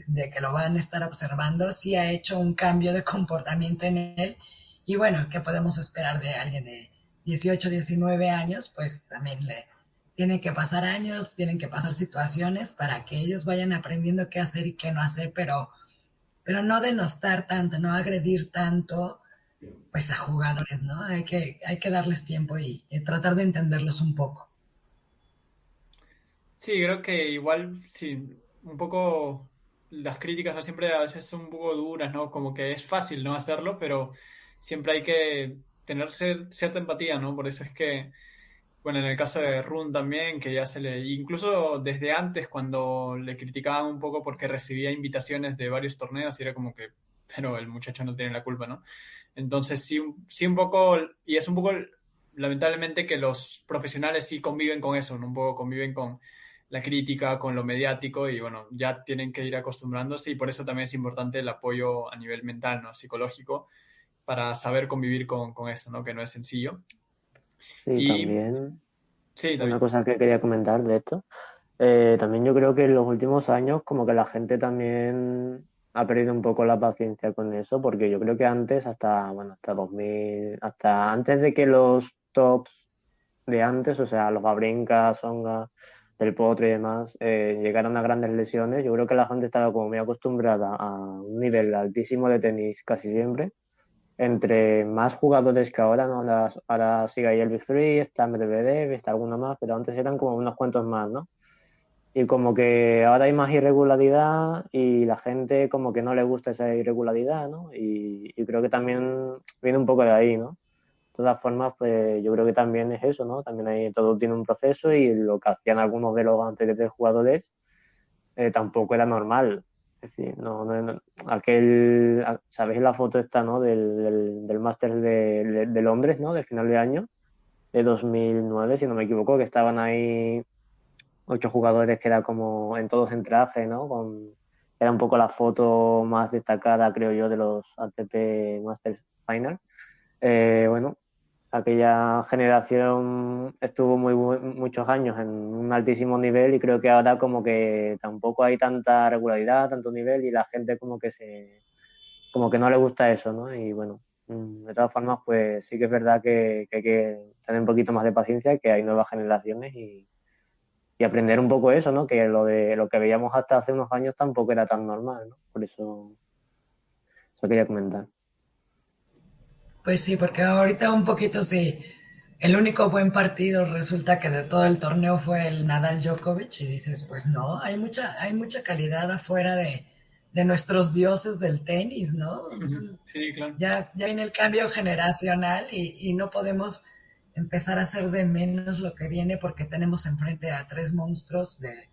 de que lo van a estar observando, sí ha hecho un cambio de comportamiento en él. Y bueno, ¿qué podemos esperar de alguien de 18, 19 años? Pues también le tienen que pasar años, tienen que pasar situaciones para que ellos vayan aprendiendo qué hacer y qué no hacer, pero pero no denostar tanto, no agredir tanto, pues a jugadores, ¿no? Hay que, hay que darles tiempo y, tratar de entenderlos un poco. Sí, creo que igual, sí, un poco las críticas siempre a veces son un poco duras, ¿no? Como que es fácil no hacerlo, pero siempre hay que tener cierta empatía, ¿no? Por eso es que bueno, en el caso de Run también, que ya se le, incluso desde antes cuando le criticaban un poco porque recibía invitaciones de varios torneos era como que, pero el muchacho no tiene la culpa, ¿no? Entonces sí, sí un poco, y es un poco, lamentablemente que los profesionales sí conviven con eso, ¿no? Un poco conviven con la crítica, con lo mediático y bueno, ya tienen que ir acostumbrándose y por eso también es importante el apoyo a nivel mental, ¿no? Psicológico, para saber convivir con, con eso, ¿no? Que no es sencillo. Sí, también. Una cosa que quería comentar de esto. Eh, también yo creo que en los últimos años como que la gente también ha perdido un poco la paciencia con eso, porque yo creo que antes, hasta, bueno, hasta 2000, hasta antes de que los tops de antes, o sea, los Babrinka, Songa, el Potro y demás, eh, llegaron a grandes lesiones, yo creo que la gente estaba como muy acostumbrada a un nivel altísimo de tenis casi siempre entre más jugadores que ahora, ¿no? Ahora, ahora sigue ahí el Big 3, está Medvedev, está alguno más, pero antes eran como unos cuantos más, ¿no? Y como que ahora hay más irregularidad y la gente como que no le gusta esa irregularidad, ¿no? Y, creo que también viene un poco de ahí, ¿no? Todas formas, pues yo creo que también es eso, ¿no? También hay, todo tiene un proceso y lo que hacían algunos de los anteriores jugadores eh, tampoco era normal decir, no, no, aquel, ¿sabéis la foto esta, no? Del, del, del Masters de, de, Londres, ¿no? De final de año, de 2009, si no me equivoco, que estaban ahí ocho jugadores que era como en todos en traje, ¿no? Con, era un poco la foto más destacada, creo yo, de los ATP Masters Final. Eh, bueno, aquella generación estuvo muy, muchos años en un altísimo nivel y creo que ahora como que tampoco hay tanta regularidad, tanto nivel y la gente como que se como que no le gusta eso, ¿no? Y bueno, mm, de todas formas, pues sí que es verdad que, hay que tener un poquito más de paciencia, que hay nuevas generaciones y, y, aprender un poco eso, ¿no? Que lo de lo que veíamos hasta hace unos años tampoco era tan normal, ¿no? Por eso, eso quería comentar. Pues sí, porque ahorita un poquito sí, el único buen partido resulta que de todo el torneo fue el Nadal Djokovic y dices, pues no, hay mucha, hay mucha calidad afuera de, de nuestros dioses del tenis, ¿no? sí, claro. Ya, ya viene el cambio generacional y, y, no podemos empezar a hacer de menos lo que viene porque tenemos enfrente a tres monstruos de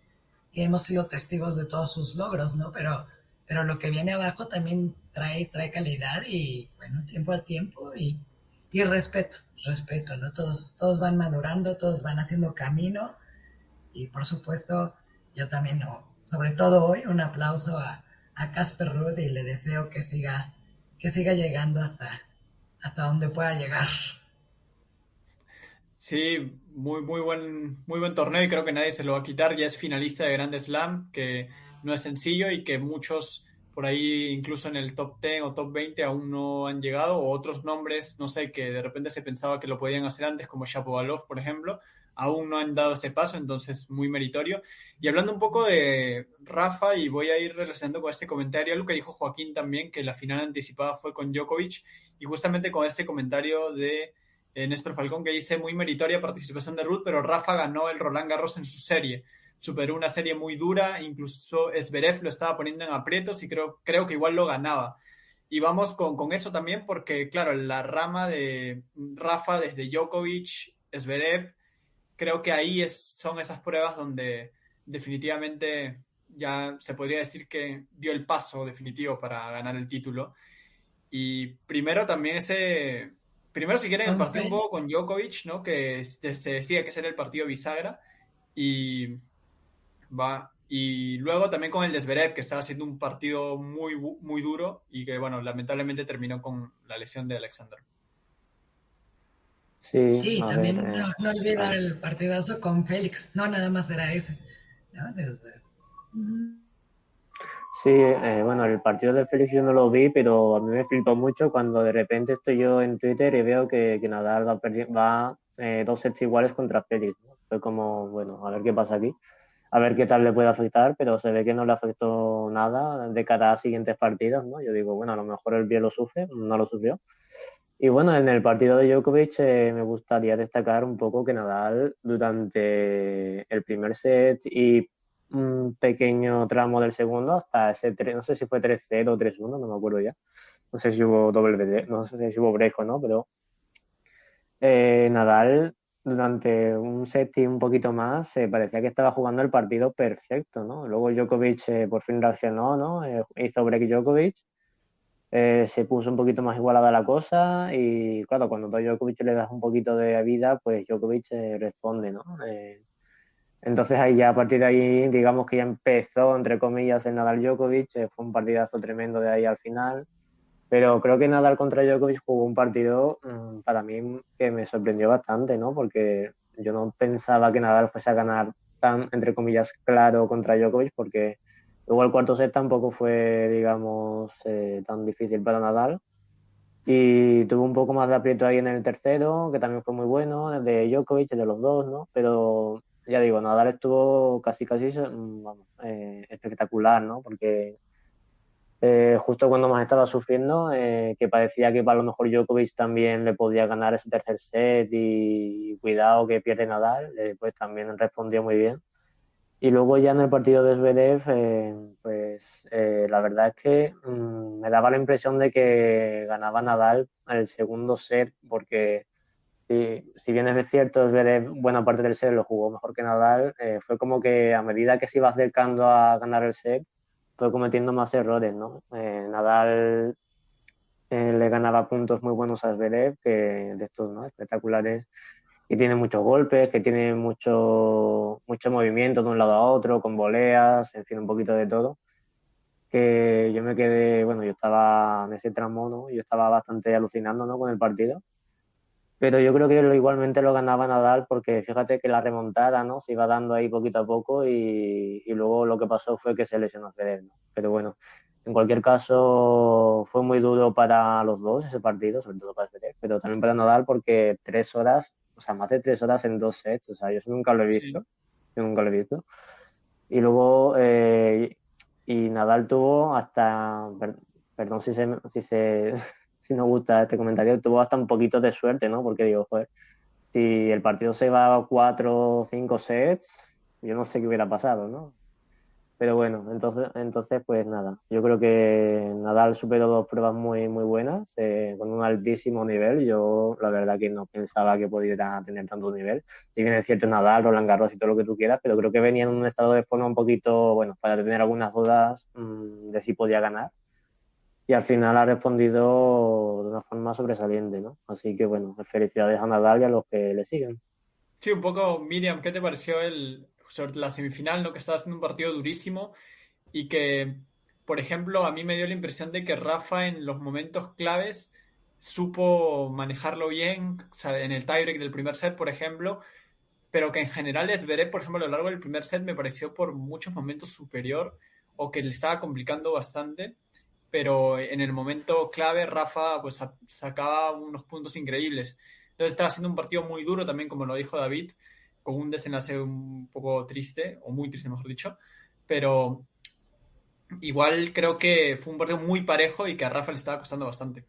que hemos sido testigos de todos sus logros, ¿no? Pero, pero lo que viene abajo también trae, trae calidad y, bueno, tiempo al tiempo y, y respeto respeto, ¿no? Todos, todos van madurando, todos van haciendo camino y por supuesto yo también, sobre todo hoy, un aplauso a, a Casper Ruud y le deseo que siga, que siga llegando hasta, hasta donde pueda llegar. Sí, muy, muy, buen, muy buen torneo y creo que nadie se lo va a quitar. Ya es finalista de Grand Slam, que no es sencillo y que muchos por ahí incluso en el top 10 o top 20 aún no han llegado, otros nombres, no sé, que de repente se pensaba que lo podían hacer antes, como Shapovalov, por ejemplo, aún no han dado ese paso, entonces muy meritorio. Y hablando un poco de Rafa, y voy a ir relacionando con este comentario, algo que dijo Joaquín también, que la final anticipada fue con Djokovic, y justamente con este comentario de eh, Néstor Falcón que dice muy meritoria participación de Ruth, pero Rafa ganó el Roland Garros en su serie superó una serie muy dura, incluso Esberev lo estaba poniendo en aprietos y creo, creo que igual lo ganaba. Y vamos con, con eso también porque, claro, la rama de Rafa desde Djokovic, Esberev, creo que ahí es, son esas pruebas donde definitivamente ya se podría decir que dio el paso definitivo para ganar el título. Y primero también ese, primero si quieren el partido un poco con Djokovic, ¿no? Que se decía que ese era el partido bisagra. Y va. Y luego también con el Desverev, que estaba haciendo un partido muy, muy duro y que, bueno, lamentablemente terminó con la lesión de Alexander. Sí, también no, olvidar el partidazo con Félix. No, nada más era ese. Sí, eh, bueno, el partido de Félix yo no lo vi, pero a mí me flipó mucho cuando de repente estoy yo en Twitter y veo que, que Nadal va, va eh, dos sets iguales contra Félix. Fue como, bueno, a ver qué pasa aquí a ver qué tal le puede afectar, pero se ve que no le afectó nada de cara a siguientes partidos, ¿no? Yo digo, bueno, a lo mejor el pie lo sufre, no lo sufrió. Y bueno, en el partido de Djokovic eh, me gustaría destacar un poco que Nadal durante el primer set y un pequeño tramo del segundo hasta ese 3, no sé si fue 3-0 o 3-1, no me acuerdo ya. No sé si hubo doble, no sé si hubo break o no, pero eh, Nadal durante un set y un poquito más eh, parecía que estaba jugando el partido perfecto, ¿no? Luego Djokovic eh, por fin reaccionó, ¿no? Eh, hizo break Djokovic, se puso un poquito más igualada la cosa y claro, cuando a Djokovic le das un poquito de vida, pues Djokovic responde, ¿no? entonces ahí ya a partir de ahí, digamos que ya empezó, entre comillas, el Nadal Djokovic, fue un partidazo tremendo de ahí al final. Pero creo que Nadal contra Djokovic jugó un partido mm, para mí que me sorprendió bastante, ¿no? Porque yo no pensaba que Nadal fuese a ganar tan, entre comillas, claro contra Djokovic, porque luego el cuarto set tampoco fue, digamos, eh, tan difícil para Nadal. Y tuvo un poco más de aprieto ahí en el tercero, que también fue muy bueno, el de Djokovic, el de los dos, ¿no? Pero ya digo, Nadal estuvo casi, casi mm, vamos, eh, espectacular, ¿no? Porque eh, justo cuando más estaba sufriendo, eh, que parecía que para lo mejor Djokovic también le podía ganar ese tercer set y cuidado que pierde Nadal, eh, pues también respondió muy bien. Y luego ya en el partido de Zverev, pues la verdad es que mm, me daba la impresión de que ganaba Nadal el segundo set, porque si, si bien es cierto, Zverev buena parte del set lo jugó mejor que Nadal, fue como que a medida que se iba acercando a ganar el set, fue cometiendo más errores, ¿no? Eh, Nadal eh, le ganaba puntos muy buenos a Zverev, que de estos, ¿no? Espectaculares, y tiene muchos golpes, que tiene mucho, mucho movimiento de un lado a otro, con voleas, en fin, un poquito de todo. Que yo me quedé, bueno, yo estaba en ese tramo, ¿no? Yo estaba bastante alucinando, ¿no? Con el partido pero yo creo que lo, igualmente lo ganaba Nadal porque fíjate que la remontada ¿no? se iba dando ahí poquito a poco y, y luego lo que pasó fue que se lesionó Federer. ¿no? Pero bueno, en cualquier caso fue muy duro para los dos ese partido, sobre todo para Federer, pero también para Nadal porque tres horas, o sea, más de tres horas en dos sets, o sea, yo eso nunca lo he visto, yo nunca lo he visto. Y luego, eh, y Nadal tuvo hasta, perdón si si se si nos gusta este comentario, tuvo hasta un poquito de suerte, ¿no? Porque digo, joder, si el partido se va a cuatro o cinco sets, yo no sé qué hubiera pasado, ¿no? Pero bueno, entonces, entonces pues nada, yo creo que Nadal superó dos pruebas muy, muy buenas, eh, con un altísimo nivel. Yo la verdad que no pensaba que pudiera tener tanto nivel. Si bien es cierto Nadal, Roland Garros y todo lo que tú quieras, pero creo que venía en un estado de forma un poquito, bueno, para tener algunas dudas mmm, de si podía ganar. Y al final ha respondido de una forma sobresaliente, ¿no? Así que bueno, felicidades a Nadal y a los que le siguen. Sí, un poco, Miriam, ¿qué te pareció el, la semifinal, ¿no? Que estaba haciendo un partido durísimo y que, por ejemplo, a mí me dio la impresión de que Rafa en los momentos claves supo manejarlo bien, o sea, en el tiebreak del primer set, por ejemplo, pero que en general veré, por ejemplo, a lo largo del primer set me pareció por muchos momentos superior o que le estaba complicando bastante, pero en el momento clave Rafa pues sacaba unos puntos increíbles. Entonces estaba haciendo un partido muy duro también, como lo dijo David, con un desenlace un poco triste, o muy triste mejor dicho, pero igual creo que fue un partido muy parejo y que a Rafa le estaba costando bastante.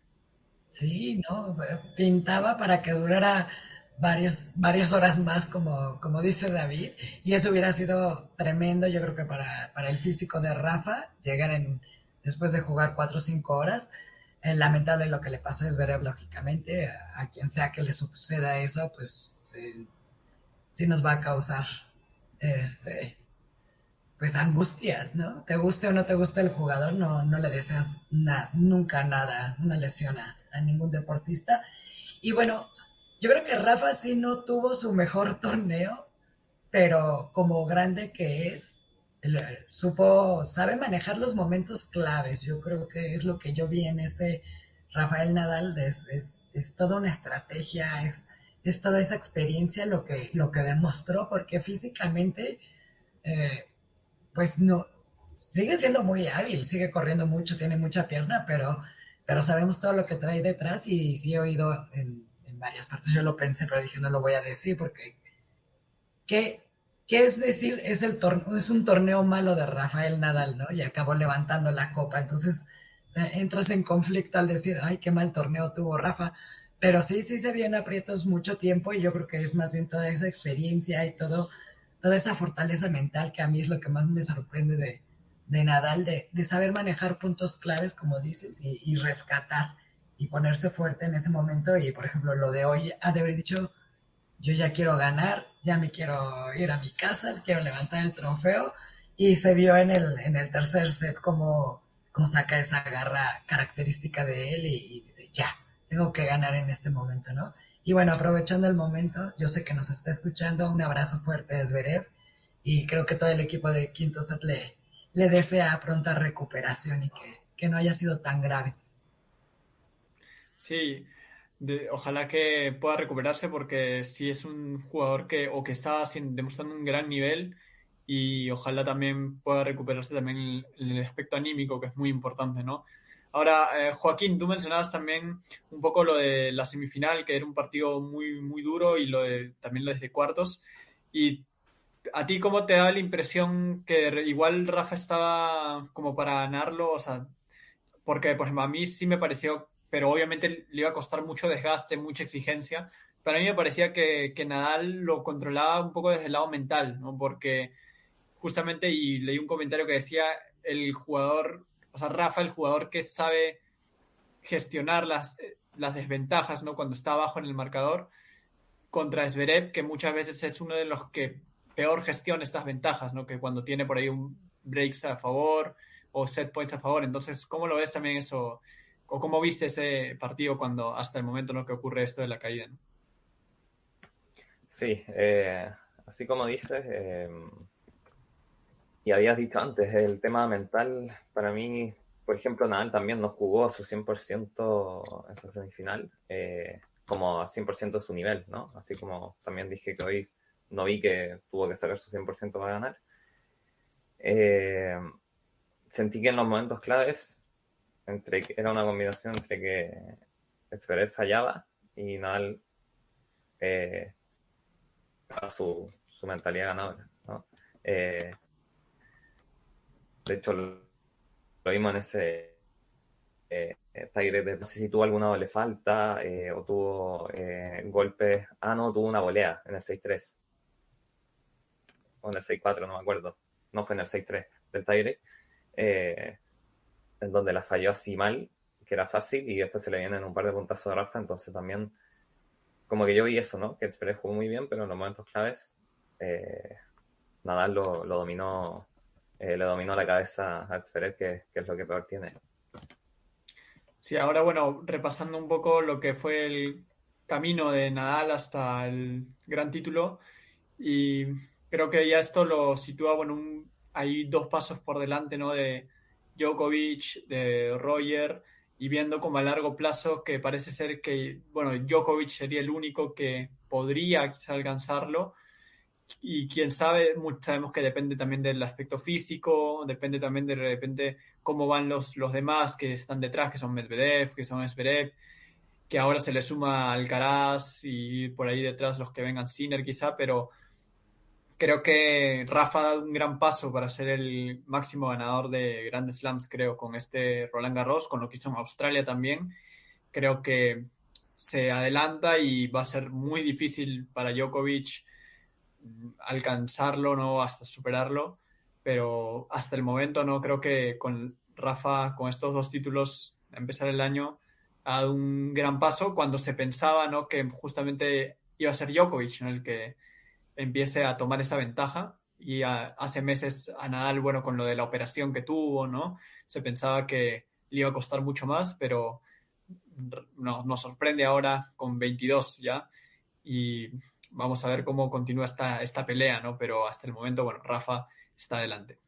Sí, no, pintaba para que durara varias, varias horas más, como, como dice David, y eso hubiera sido tremendo, yo creo que para, para el físico de Rafa, llegar en, después de jugar cuatro o cinco horas. Eh, lamentable lo que le pasó es ver lógicamente, a, quien sea que le suceda eso, pues sí nos va a causar este pues angustia, ¿no? Te guste o no te guste el jugador, no, no le deseas nunca nada, una lesión a, a, ningún deportista. Y bueno, yo creo que Rafa sí no tuvo su mejor torneo, pero como grande que es, supo, sabe manejar los momentos claves. Yo creo que es lo que yo vi en este Rafael Nadal, es, es, es toda una estrategia, es es toda esa experiencia lo que, lo que demostró, porque físicamente, eh, pues no, sigue siendo muy hábil, sigue corriendo mucho, tiene mucha pierna, pero, pero sabemos todo lo que trae detrás y sí he oído en, en varias partes, yo lo pensé, pero dije no lo voy a decir porque, ¿qué, qué es decir? Es, el es un torneo malo de Rafael Nadal, ¿no? Y acabó levantando la copa, entonces eh, entras en conflicto al decir, ay, qué mal torneo tuvo Rafa pero sí, sí se vio en aprietos mucho tiempo y yo creo que es más bien toda esa experiencia y todo, toda esa fortaleza mental que a mí es lo que más me sorprende de, de Nadal, de, de, saber manejar puntos claves, como dices, y, y, rescatar y ponerse fuerte en ese momento. Y por ejemplo, lo de hoy ha de haber dicho, yo ya quiero ganar, ya me quiero ir a mi casa, quiero levantar el trofeo. Y se vio en el, en el tercer set como, como saca esa garra característica de él y, dice, ya, tengo que ganar en este momento, ¿no? Y bueno, aprovechando el momento, yo sé que nos está escuchando, un abrazo fuerte de Zverev y creo que todo el equipo de Quinto Set le, le desea pronta recuperación y que, que, no haya sido tan grave. Sí, de, ojalá que pueda recuperarse porque sí es un jugador que o que está demostrando un gran nivel y ojalá también pueda recuperarse también el aspecto anímico que es muy importante, ¿no? Ahora, eh, Joaquín, tú mencionabas también un poco lo de la semifinal, que era un partido muy, muy duro y lo de, también lo desde cuartos. ¿Y a ti cómo te da la impresión que igual Rafa estaba como para ganarlo? O sea, porque por ejemplo a mí sí me pareció, pero obviamente le iba a costar mucho desgaste, mucha exigencia, pero a mí me parecía que, que Nadal lo controlaba un poco desde el lado mental, ¿no? Porque justamente, y leí un comentario que decía, el jugador o sea, Rafa, el jugador que sabe gestionar las, las desventajas, ¿no? Cuando está abajo en el marcador, contra Zverev, que muchas veces es uno de los que peor gestiona estas ventajas, ¿no? Que cuando tiene por ahí un breaks a favor o set points a favor. Entonces, ¿cómo lo ves también eso? ¿O cómo viste ese partido cuando hasta el momento ¿no? que ocurre esto de la caída? ¿no? Sí, eh, así como dices, eh, y habías dicho antes, el tema mental, para mí, por ejemplo, Nadal también no jugó a su 100% esa semifinal, eh, como a 100% de su nivel, ¿no? Así como también dije que hoy no vi que tuvo que sacar su 100% para ganar. Eh, sentí que en los momentos claves, entre era una combinación entre que Zverev fallaba y Nadal eh, su, su mentalidad ganadora, ¿no? Eh, de hecho, lo, lo vimos en ese eh, no sé si tuvo alguna doble falta eh, o tuvo eh, golpes. Ah, no, tuvo una volea en el 6-3. O en el 6-4, no me acuerdo. No fue en el 6-3 del Tigre. Donde la falló así mal, que era fácil, y después se le vienen un par de puntazos de Rafa. Entonces también, como que yo vi eso, ¿no? Que el jugó muy bien, pero en los momentos claves, Nadal lo, lo dominó. le dominó la cabeza a Zverev, que, es lo que peor tiene. Sí, ahora bueno, repasando un poco lo que fue el camino de Nadal hasta el gran título y creo que ya esto lo sitúa, bueno, hay dos pasos por delante, ¿no? De Djokovic, de Roger y viendo como a largo plazo que parece ser que, bueno, Djokovic sería el único que podría quizá alcanzarlo. Y quién sabe, sabemos que depende también del aspecto físico, depende también de repente cómo van los, los demás que están detrás, que son Medvedev, que son Zverev, que ahora se le suma Alcaraz y por ahí detrás los que vengan Sinner quizá, pero creo que Rafa ha dado un gran paso para ser el máximo ganador de grandes slams, creo, con este Roland Garros, con lo que hizo en Australia también. Creo que se adelanta y va a ser muy difícil para Djokovic alcanzarlo, ¿no? Hasta superarlo, pero hasta el momento no creo que con Rafa, con estos dos títulos, empezar el año, ha dado un gran paso cuando se pensaba, ¿no? Que justamente iba a ser Djokovic, en El que empiece a tomar esa ventaja y hace meses a Nadal, bueno, con lo de la operación que tuvo, ¿no? Se pensaba que le iba a costar mucho más, pero no, nos sorprende ahora con 22 ya y vamos a ver cómo continúa esta, esta pelea, ¿no? Pero hasta el momento, bueno, Rafa está adelante.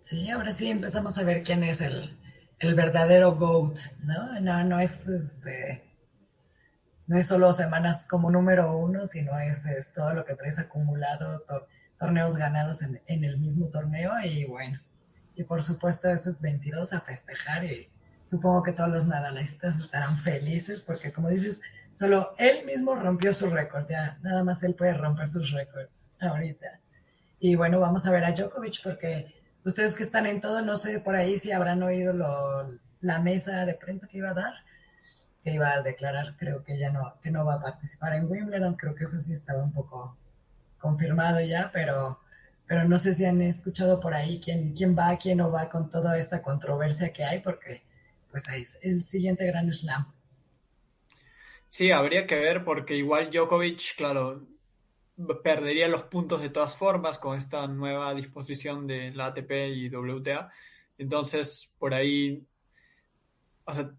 Sí, ahora sí empezamos a ver quién es el, verdadero GOAT, ¿no? No, no es este. No es solo semanas como número uno, sino es, todo lo que traes acumulado, torneos ganados en, en, el mismo torneo y bueno. Y por supuesto, esos 22 a festejar y supongo que todos los nadalistas estarán felices porque, como dices, Solo él mismo rompió su récord, ya nada más él puede romper sus récords ahorita. Y bueno, vamos a ver a Djokovic porque ustedes que están en todo, no sé por ahí si habrán oído la mesa de prensa que iba a dar, que iba a declarar, creo que ya no, que no va a participar en Wimbledon, creo que eso sí estaba un poco confirmado ya, pero, pero no sé si han escuchado por ahí quién, quién va, quién no va con toda esta controversia que hay, porque pues ahí es el siguiente gran slam. Sí, habría que ver porque igual Djokovic, claro, perdería los puntos de todas formas con esta nueva disposición de la ATP y WTA. Entonces, por ahí, o sea,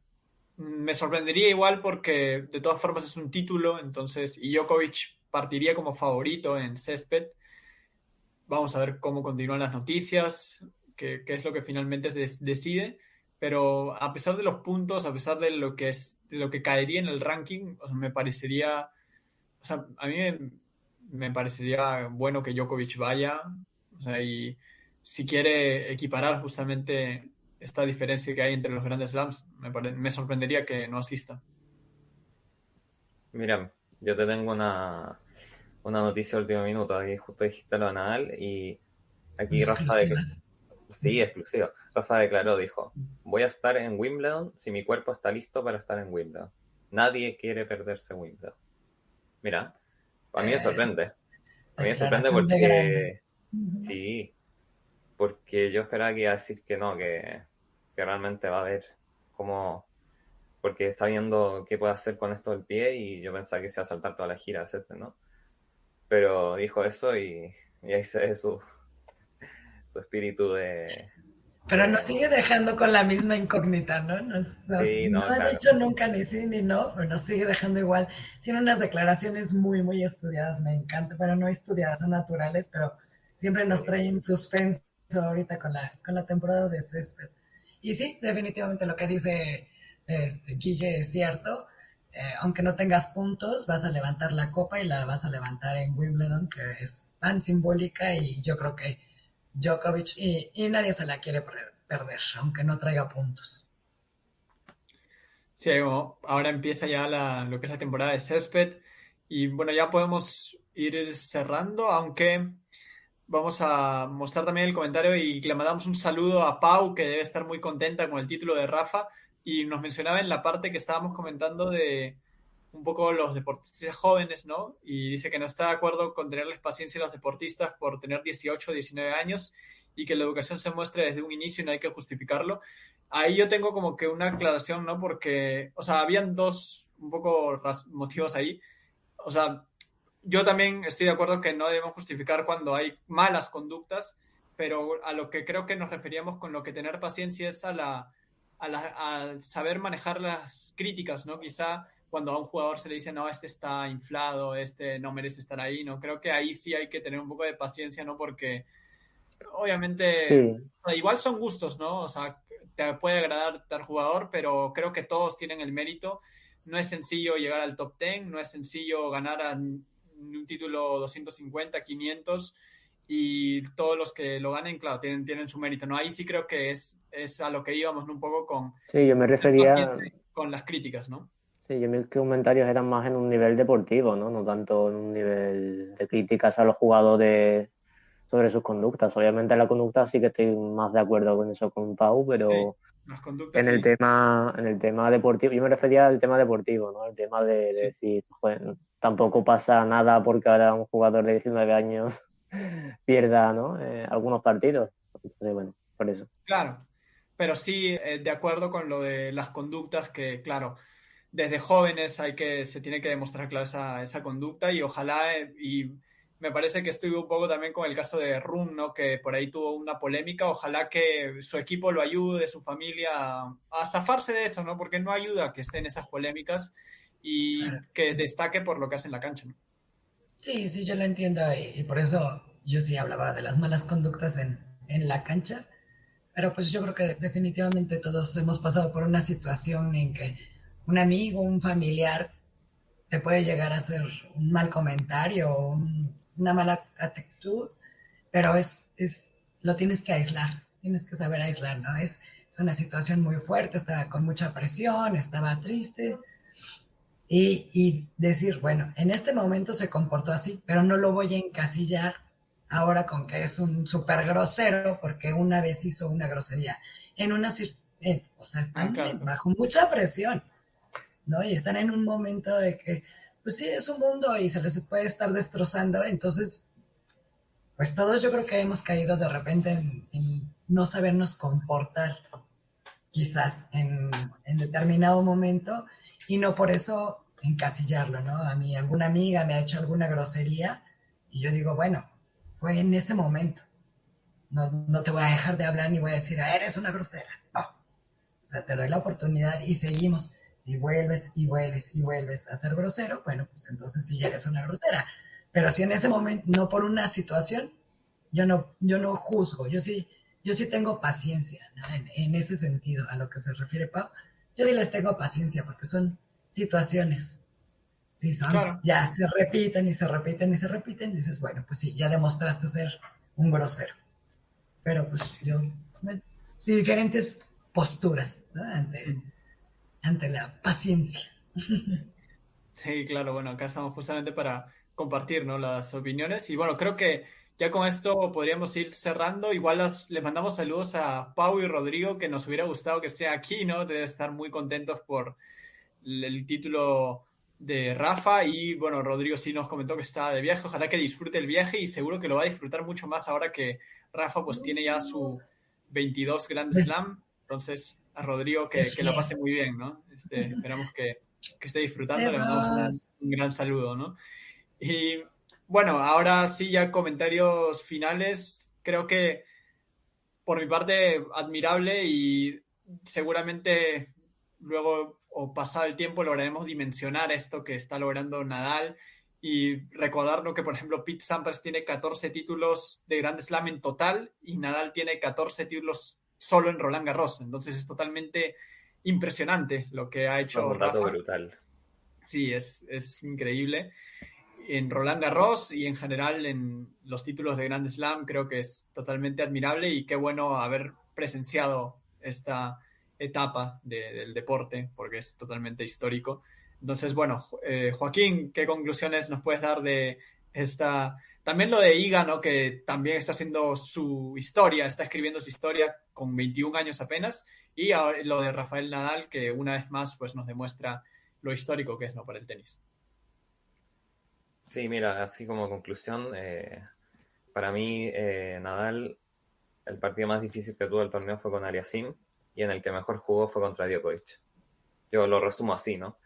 me sorprendería igual porque de todas formas es un título, entonces, y Djokovic partiría como favorito en césped. Vamos a ver cómo continúan las noticias, qué, es lo que finalmente se decide pero a pesar de los puntos, a pesar de lo que es de lo que caería en el ranking, me parecería, o sea, a mí me, parecería bueno que Djokovic vaya, y si quiere equiparar justamente esta diferencia que hay entre los grandes slams, me, me sorprendería que no asista. Mira, yo te tengo una, una noticia de último minuto, aquí justo dijiste lo de Nadal y aquí Rafa de Sí, exclusivo. Rafa declaró, dijo, voy a estar en Wimbledon si mi cuerpo está listo para estar en Wimbledon. Nadie quiere perderse Wimbledon. Mira, a mí me sorprende. A mí me sorprende porque... Sí, porque yo esperaba que iba a decir que no, que, realmente va a ver cómo... Porque está viendo qué puede hacer con esto del pie y yo pensaba que se iba a saltar toda la gira, etc., ¿no? Pero dijo eso y, y ahí se ve su, su espíritu de... Pero nos sigue dejando con la misma incógnita, ¿no? Nos, no, ha dicho nunca ni sí ni no, pero nos sigue dejando igual. Tiene unas declaraciones muy, muy estudiadas, me encanta, pero no estudiadas, son naturales, pero siempre nos traen suspenso ahorita con la, con la temporada de césped. Y sí, definitivamente lo que dice este, Guille es cierto. Eh, aunque no tengas puntos, vas a levantar la copa y la vas a levantar en Wimbledon, que es tan simbólica y yo creo que Djokovic y, nadie se la quiere perder, aunque no traiga puntos. Sí, ahora empieza ya lo que es la temporada de césped y bueno, ya podemos ir cerrando, aunque vamos a mostrar también el comentario y le mandamos un saludo a Pau, que debe estar muy contenta con el título de Rafa, y nos mencionaba en la parte que estábamos comentando de un poco los deportistas jóvenes, ¿no? Y dice que no está de acuerdo con tenerles paciencia a los deportistas por tener 18 o 19 años y que la educación se muestre desde un inicio y no hay que justificarlo. Ahí yo tengo como que una aclaración, ¿no? Porque, o sea, habían dos un poco motivos ahí. O sea, yo también estoy de acuerdo que no debemos justificar cuando hay malas conductas, pero a lo que creo que nos referíamos con lo que tener paciencia es a la, a, la, saber manejar las críticas, ¿no? Quizá cuando a un jugador se le dice, no, este está inflado, este no merece estar ahí, ¿no? Creo que ahí sí hay que tener un poco de paciencia, ¿no? Porque obviamente, igual son gustos, ¿no? O sea, te puede agradar tal jugador, pero creo que todos tienen el mérito. No es sencillo llegar al top 10, no es sencillo ganar un título 250, 500 y todos los que lo ganen, claro, tienen, tienen su mérito, ¿no? Ahí sí creo que es, es a lo que íbamos, Un poco con... Sí, yo me refería... Con las críticas, ¿no? Sí, yo mis comentarios eran más en un nivel deportivo, ¿no? No tanto en un nivel de críticas a los jugadores sobre sus conductas. Obviamente la conducta sí que estoy más de acuerdo con eso con Pau, pero en el tema en el tema deportivo, yo me refería al tema deportivo, ¿no? El tema de, decir, pues, tampoco pasa nada porque ahora un jugador de 19 años (laughs) pierda, ¿no? Eh, algunos partidos. Entonces, bueno, por eso. Claro, pero sí eh, de acuerdo con lo de las conductas que, claro, desde jóvenes hay que se tiene que demostrar claro esa, esa conducta y ojalá eh, y me parece que estuve un poco también con el caso de Run, ¿no? Que por ahí tuvo una polémica. Ojalá que su equipo lo ayude, su familia, a, zafarse de eso, ¿no? Porque no ayuda que estén esas polémicas y que destaque por lo que hace en la cancha, ¿no? Sí, sí, yo lo entiendo y, por eso yo sí hablaba de las malas conductas en, en la cancha. Pero pues yo creo que definitivamente todos hemos pasado por una situación en que un amigo, un familiar te puede llegar a hacer un mal comentario o un, una mala actitud, pero es, es, lo tienes que aislar, tienes que saber aislar, ¿no? Es, es una situación muy fuerte, estaba con mucha presión, estaba triste. Y, y, decir, bueno, en este momento se comportó así, pero no lo voy a encasillar ahora con que es un súper grosero, porque una vez hizo una grosería. En una, eh, o sea, están ah, bajo mucha presión, ¿no? Y están en un momento de que pues sí, es un mundo y se les puede estar destrozando. Entonces, pues todos yo creo que hemos caído de repente en, no sabernos comportar, quizás en, determinado momento, y no por eso encasillarlo, ¿no? A mí alguna amiga me ha hecho alguna grosería y yo digo, bueno, fue en ese momento. No, no te voy a dejar de hablar ni voy a decir, ah, eres una grosera. No. O sea, te doy la oportunidad y seguimos. Si vuelves y vuelves y vuelves a ser grosero, bueno, pues entonces sí ya eres una grosera. Pero si en ese momento, no por una situación, yo no, yo no juzgo, yo sí, yo sí tengo paciencia en, ese sentido, a lo que se refiere Pau. Yo sí les tengo paciencia porque son situaciones. Sí, son, ya se repiten y se repiten y se repiten, dices, bueno, pues sí, ya demostraste ser un grosero. Pero pues yo, diferentes posturas ¿no? ante, ante la paciencia. Sí, claro, bueno, acá estamos justamente para compartir las opiniones y bueno, creo que ya con esto podríamos ir cerrando. Igual les mandamos saludos a Pau y Rodrigo, que nos hubiera gustado que esté aquí, ¿no? Debe estar muy contentos por el título de Rafa y bueno, Rodrigo sí nos comentó que está de viaje, ojalá que disfrute el viaje y seguro que lo va a disfrutar mucho más ahora que Rafa pues tiene ya su 22 Grand Slam, entonces a Rodrigo que, que lo pase muy bien, ¿no? Este, esperamos que, que, esté disfrutando, le mandamos un, gran saludo, ¿no? Y bueno, ahora sí ya comentarios finales, creo que por mi parte admirable y seguramente luego o pasado el tiempo lograremos dimensionar esto que está logrando Nadal y recordarlo que, por ejemplo, Pete Sampras tiene 14 títulos de Grand Slam en total y Nadal tiene 14 títulos solo en Roland Garros. Entonces es totalmente impresionante lo que ha hecho. Un rato brutal. Sí, es, es increíble. En Roland Garros y en general en los títulos de Grand Slam creo que es totalmente admirable y qué bueno haber presenciado esta etapa del deporte porque es totalmente histórico. Entonces, bueno, eh, Joaquín, ¿qué conclusiones nos puedes dar de esta también lo de Iga, ¿no? Que también está haciendo su historia, está escribiendo su historia con 21 años apenas. y lo de Rafael Nadal, que una vez más pues, nos demuestra lo histórico que es ¿no? para el tenis. Sí, mira, así como conclusión, eh, para mí eh, Nadal, el partido más difícil que tuvo el torneo fue con Ariasim y en el que mejor jugó fue contra Djokovic. Yo lo resumo así, ¿no?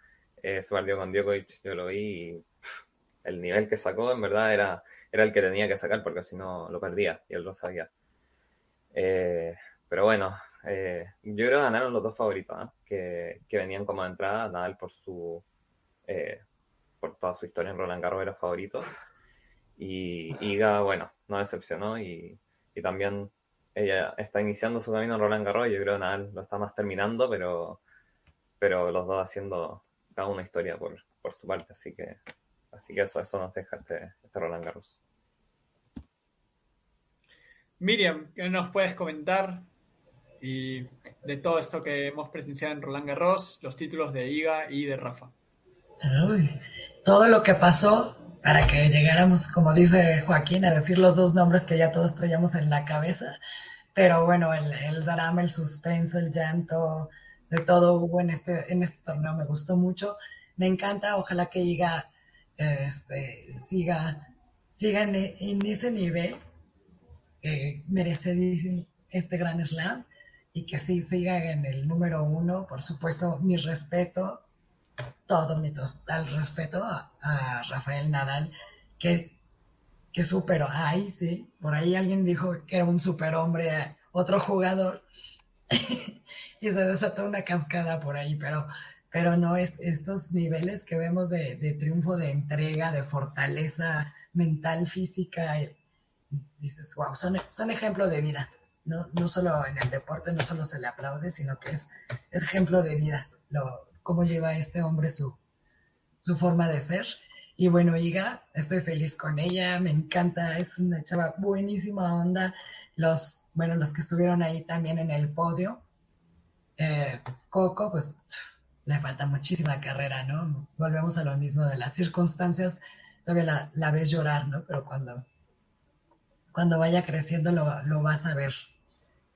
Eh, partido con Djokovic yo lo vi y el nivel que sacó en verdad era, era el que tenía que sacar porque si no lo perdía y él lo sabía. pero bueno, eh, yo creo que ganaron los dos favoritos, ¿ah? que, venían como de entrada. Nadal por su eh, por toda su historia en Roland Garros era favorito. Y Iga, bueno, no decepcionó. Y, también ella está iniciando su camino en Roland Garros. Y yo creo que Nadal lo está más terminando, pero, pero los dos haciendo cada una historia por, su parte. Así que, así que eso, eso nos deja este, este Roland Garros. Miriam, ¿qué nos puedes comentar y de todo esto que hemos presenciado en Roland Garros, los títulos de Iga y de Rafa. todo lo que pasó para que llegáramos, como dice Joaquín, a decir los dos nombres que ya todos traíamos en la cabeza. Pero bueno, el, el drama, el suspenso, el llanto, de todo hubo en este, en este torneo, me gustó mucho. Me encanta, ojalá que Iga este, siga, siga en, ese nivel que merece este gran slam y que sí siga en el número uno. Por supuesto, mi respeto, todo mi total respeto a, Rafael Nadal, que, que superó. Ay, sí, por ahí alguien dijo que era un superhombre, otro jugador, (laughs) y se desató una cascada por ahí, pero, pero no, es, estos niveles que vemos de, de triunfo, de entrega, de fortaleza mental, física, dices, wow, son, son ejemplo de vida. ¿no? no solo en el deporte, no solo se le aplaude, sino que es, ejemplo de vida, lo, cómo lleva este hombre su, su forma de ser. Y bueno, Iga, estoy feliz con ella, me encanta, es una chava buenísima onda. Los, bueno, los que estuvieron ahí también en el podio. Eh, Coco, pues le falta muchísima carrera, ¿no? Volvemos a lo mismo de las circunstancias, todavía la, la ves llorar, ¿no? Pero cuando, cuando vaya creciendo lo, lo vas a ver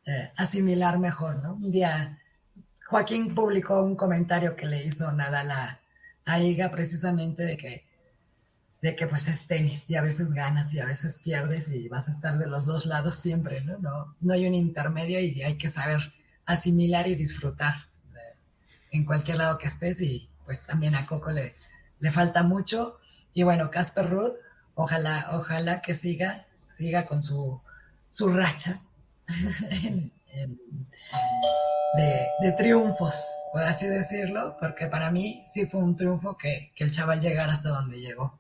eh, asimilar mejor, ¿no? Un día Joaquín publicó un comentario que le hizo Nadal a, a Iga precisamente de que, de que pues es tenis y a veces ganas y a veces pierdes y vas a estar de los dos lados siempre, ¿no? No, no hay un intermedio y hay que saber asimilar y disfrutar en cualquier lado que estés y pues también a Coco le, le falta mucho y bueno, Casper Ruth, ojalá, ojalá que siga, siga con su, su racha (laughs) de, triunfos, por así decirlo, porque para mí sí fue un triunfo que, el chaval llegara hasta donde llegó.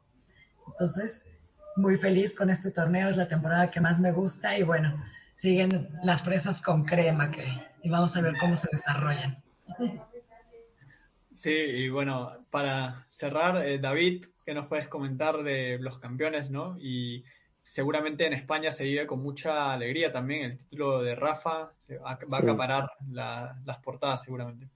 Entonces, muy feliz con este torneo, es la temporada que más me gusta y bueno, siguen las fresas con crema que, y vamos a ver cómo se desarrollan. Sí, y bueno, para cerrar, eh, David, ¿qué nos puedes comentar de los campeones, no? Y seguramente en España se vive con mucha alegría también. El título de Rafa va a acaparar las portadas seguramente.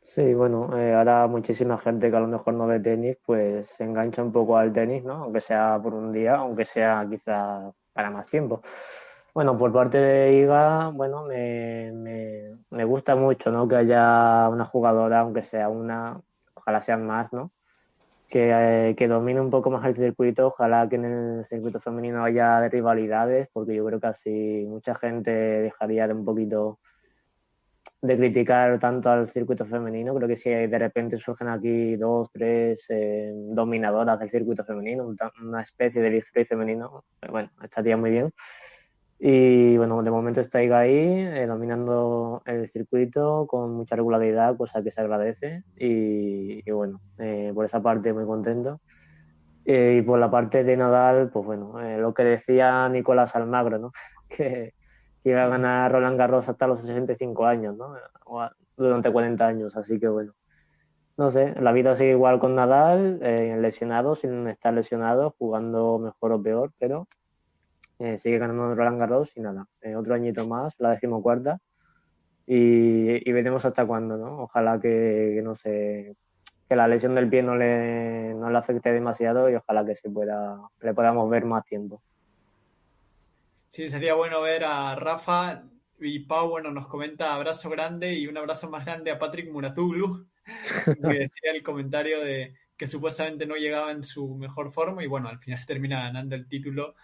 Sí, bueno, eh, ahora muchísima gente que a lo mejor no ve tenis, pues se engancha un poco al tenis, ¿no? Aunque sea por un día, aunque sea quizá para más tiempo. Bueno, por parte de IGA, bueno, me, me, me gusta mucho, ¿no? Que haya una jugadora, aunque sea una, ojalá sean más, ¿no? Que, que, domine un poco más el circuito. Ojalá que en el circuito femenino haya rivalidades, porque yo creo que así mucha gente dejaría de un poquito de criticar tanto al circuito femenino. Creo que si de repente surgen aquí dos, tres eh, dominadoras del circuito femenino, una especie de Big femenino, bueno, estaría muy bien. Y bueno, de momento está ahí eh, dominando el circuito con mucha regularidad, cosa que se agradece. Y, bueno, eh, por esa parte muy contento. Eh, y por la parte de Nadal, pues bueno, lo que decía Nicolás Almagro, ¿no? (laughs) que, iba a ganar Roland Garros hasta los 65 años, ¿no? O durante 40 años, así que bueno. No sé, la vida sigue igual con Nadal, lesionado, sin estar lesionado, jugando mejor o peor, pero eh, sigue ganando Roland Garros y nada, eh, otro añito más, la decimocuarta, y, y veremos hasta cuándo, ¿no? Ojalá que, no sé, que la lesión del pie no le, no le afecte demasiado y ojalá que se pueda, le podamos ver más tiempo. Sí, sería bueno ver a Rafa y Pau, bueno, nos comenta abrazo grande y un abrazo más grande a Patrick Muratuglu, (laughs) que decía el comentario de que supuestamente no llegaba en su mejor forma y bueno, al final termina ganando el título.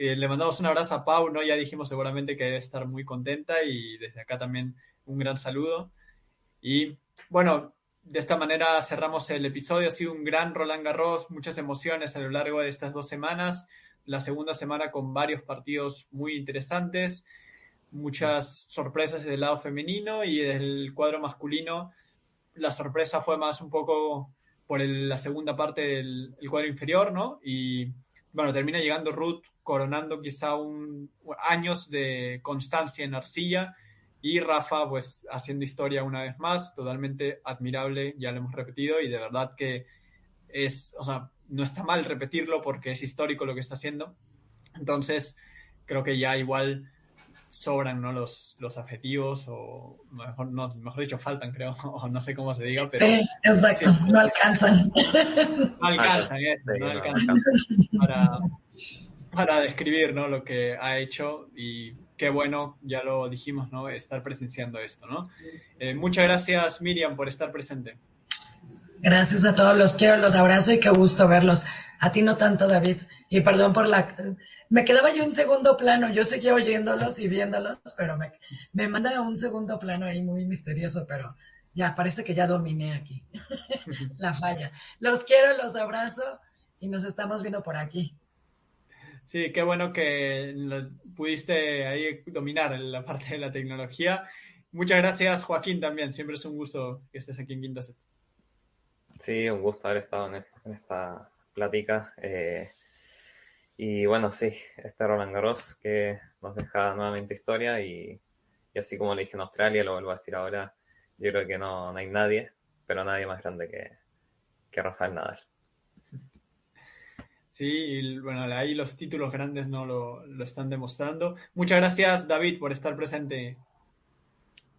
Eh, le mandamos un abrazo a Pau, ¿no? Ya dijimos seguramente que debe estar muy contenta y desde acá también un gran saludo. Y bueno, de esta manera cerramos el episodio. Ha sido un gran Roland Garros, muchas emociones a lo largo de estas dos semanas. La segunda semana con varios partidos muy interesantes, muchas sorpresas del lado femenino y del cuadro masculino. La sorpresa fue más un poco por la segunda parte del cuadro inferior, ¿no? Y bueno, termina llegando Ruth coronando quizá un, años de constancia en arcilla y Rafa pues haciendo historia una vez más, totalmente admirable, ya lo hemos repetido y de verdad que es, o sea, no está mal repetirlo porque es histórico lo que está haciendo. Entonces, creo que ya igual sobran ¿no? los, los adjetivos o mejor, no, mejor dicho faltan creo (laughs) o no sé cómo se diga pero sí exacto no alcanzan no alcanzan, no alcanzan para, para describir ¿no? lo que ha hecho y qué bueno, ya lo dijimos, ¿no? Estar presenciando esto, ¿no? Eh, muchas gracias, Miriam, por estar presente. Gracias a todos, los quiero, los abrazo y qué gusto verlos. A ti no tanto, David. Y perdón por la... Me quedaba yo en segundo plano, yo seguía oyéndolos y viéndolos, pero me, me manda a un segundo plano ahí muy misterioso, pero ya parece que ya dominé aquí (laughs) la falla. Los quiero, los abrazo y nos estamos viendo por aquí. Sí, qué bueno que pudiste ahí dominar la parte de la tecnología. Muchas gracias, Joaquín, también. Siempre es un gusto que estés aquí en Quinta Set. Sí, un gusto haber estado en, esta plática. Eh, y bueno, sí, este Roland Garros que nos deja nuevamente historia y, así como le dije en Australia, lo vuelvo a decir ahora, yo creo que no, hay nadie, pero nadie más grande que, que Rafael Nadal. Sí, y bueno, ahí los títulos grandes no lo, están demostrando. Muchas gracias, David, por estar presente.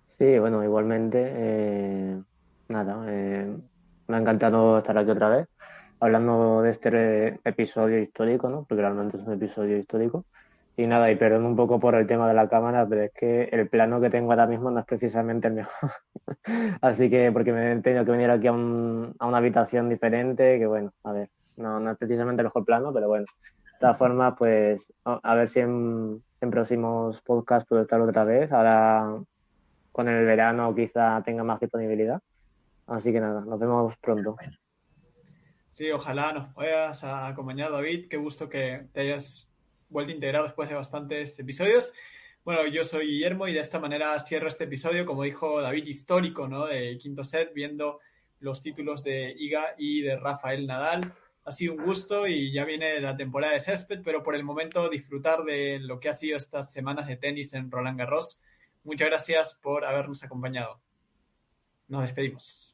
Sí, bueno, igualmente, eh, nada, eh, me ha encantado estar aquí otra vez, hablando de este episodio histórico, ¿no? Porque realmente es un episodio histórico. Y nada, y perdón un poco por el tema de la cámara, pero es que el plano que tengo ahora mismo no es precisamente el mejor. (laughs) Así que, porque me he tenido que venir aquí a, un, a una habitación diferente, que bueno, a ver, no, no es precisamente el mejor plano, pero bueno. De todas formas, pues a ver si en, próximos podcasts puedo estar otra vez. Ahora con el verano quizá tenga más disponibilidad. Así que nada, nos vemos pronto. Sí, ojalá nos puedas acompañar, David. Qué gusto que te hayas vuelto a integrar después de bastantes episodios. Bueno, yo soy Guillermo y de esta manera cierro este episodio, como dijo David, histórico, ¿no? De quinto set, viendo los títulos de Iga y de Rafael Nadal ha sido un gusto y ya viene la temporada de césped, pero por el momento disfrutar de lo que ha sido estas semanas de tenis en Roland Garros. Muchas gracias por habernos acompañado. Nos despedimos.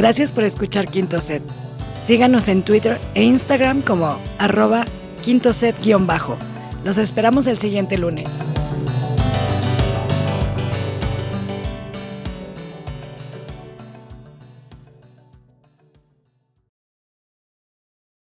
Gracias por escuchar Quinto Set. Síganos en Twitter e Instagram como arroba quinto set-bajo. Los esperamos el siguiente lunes.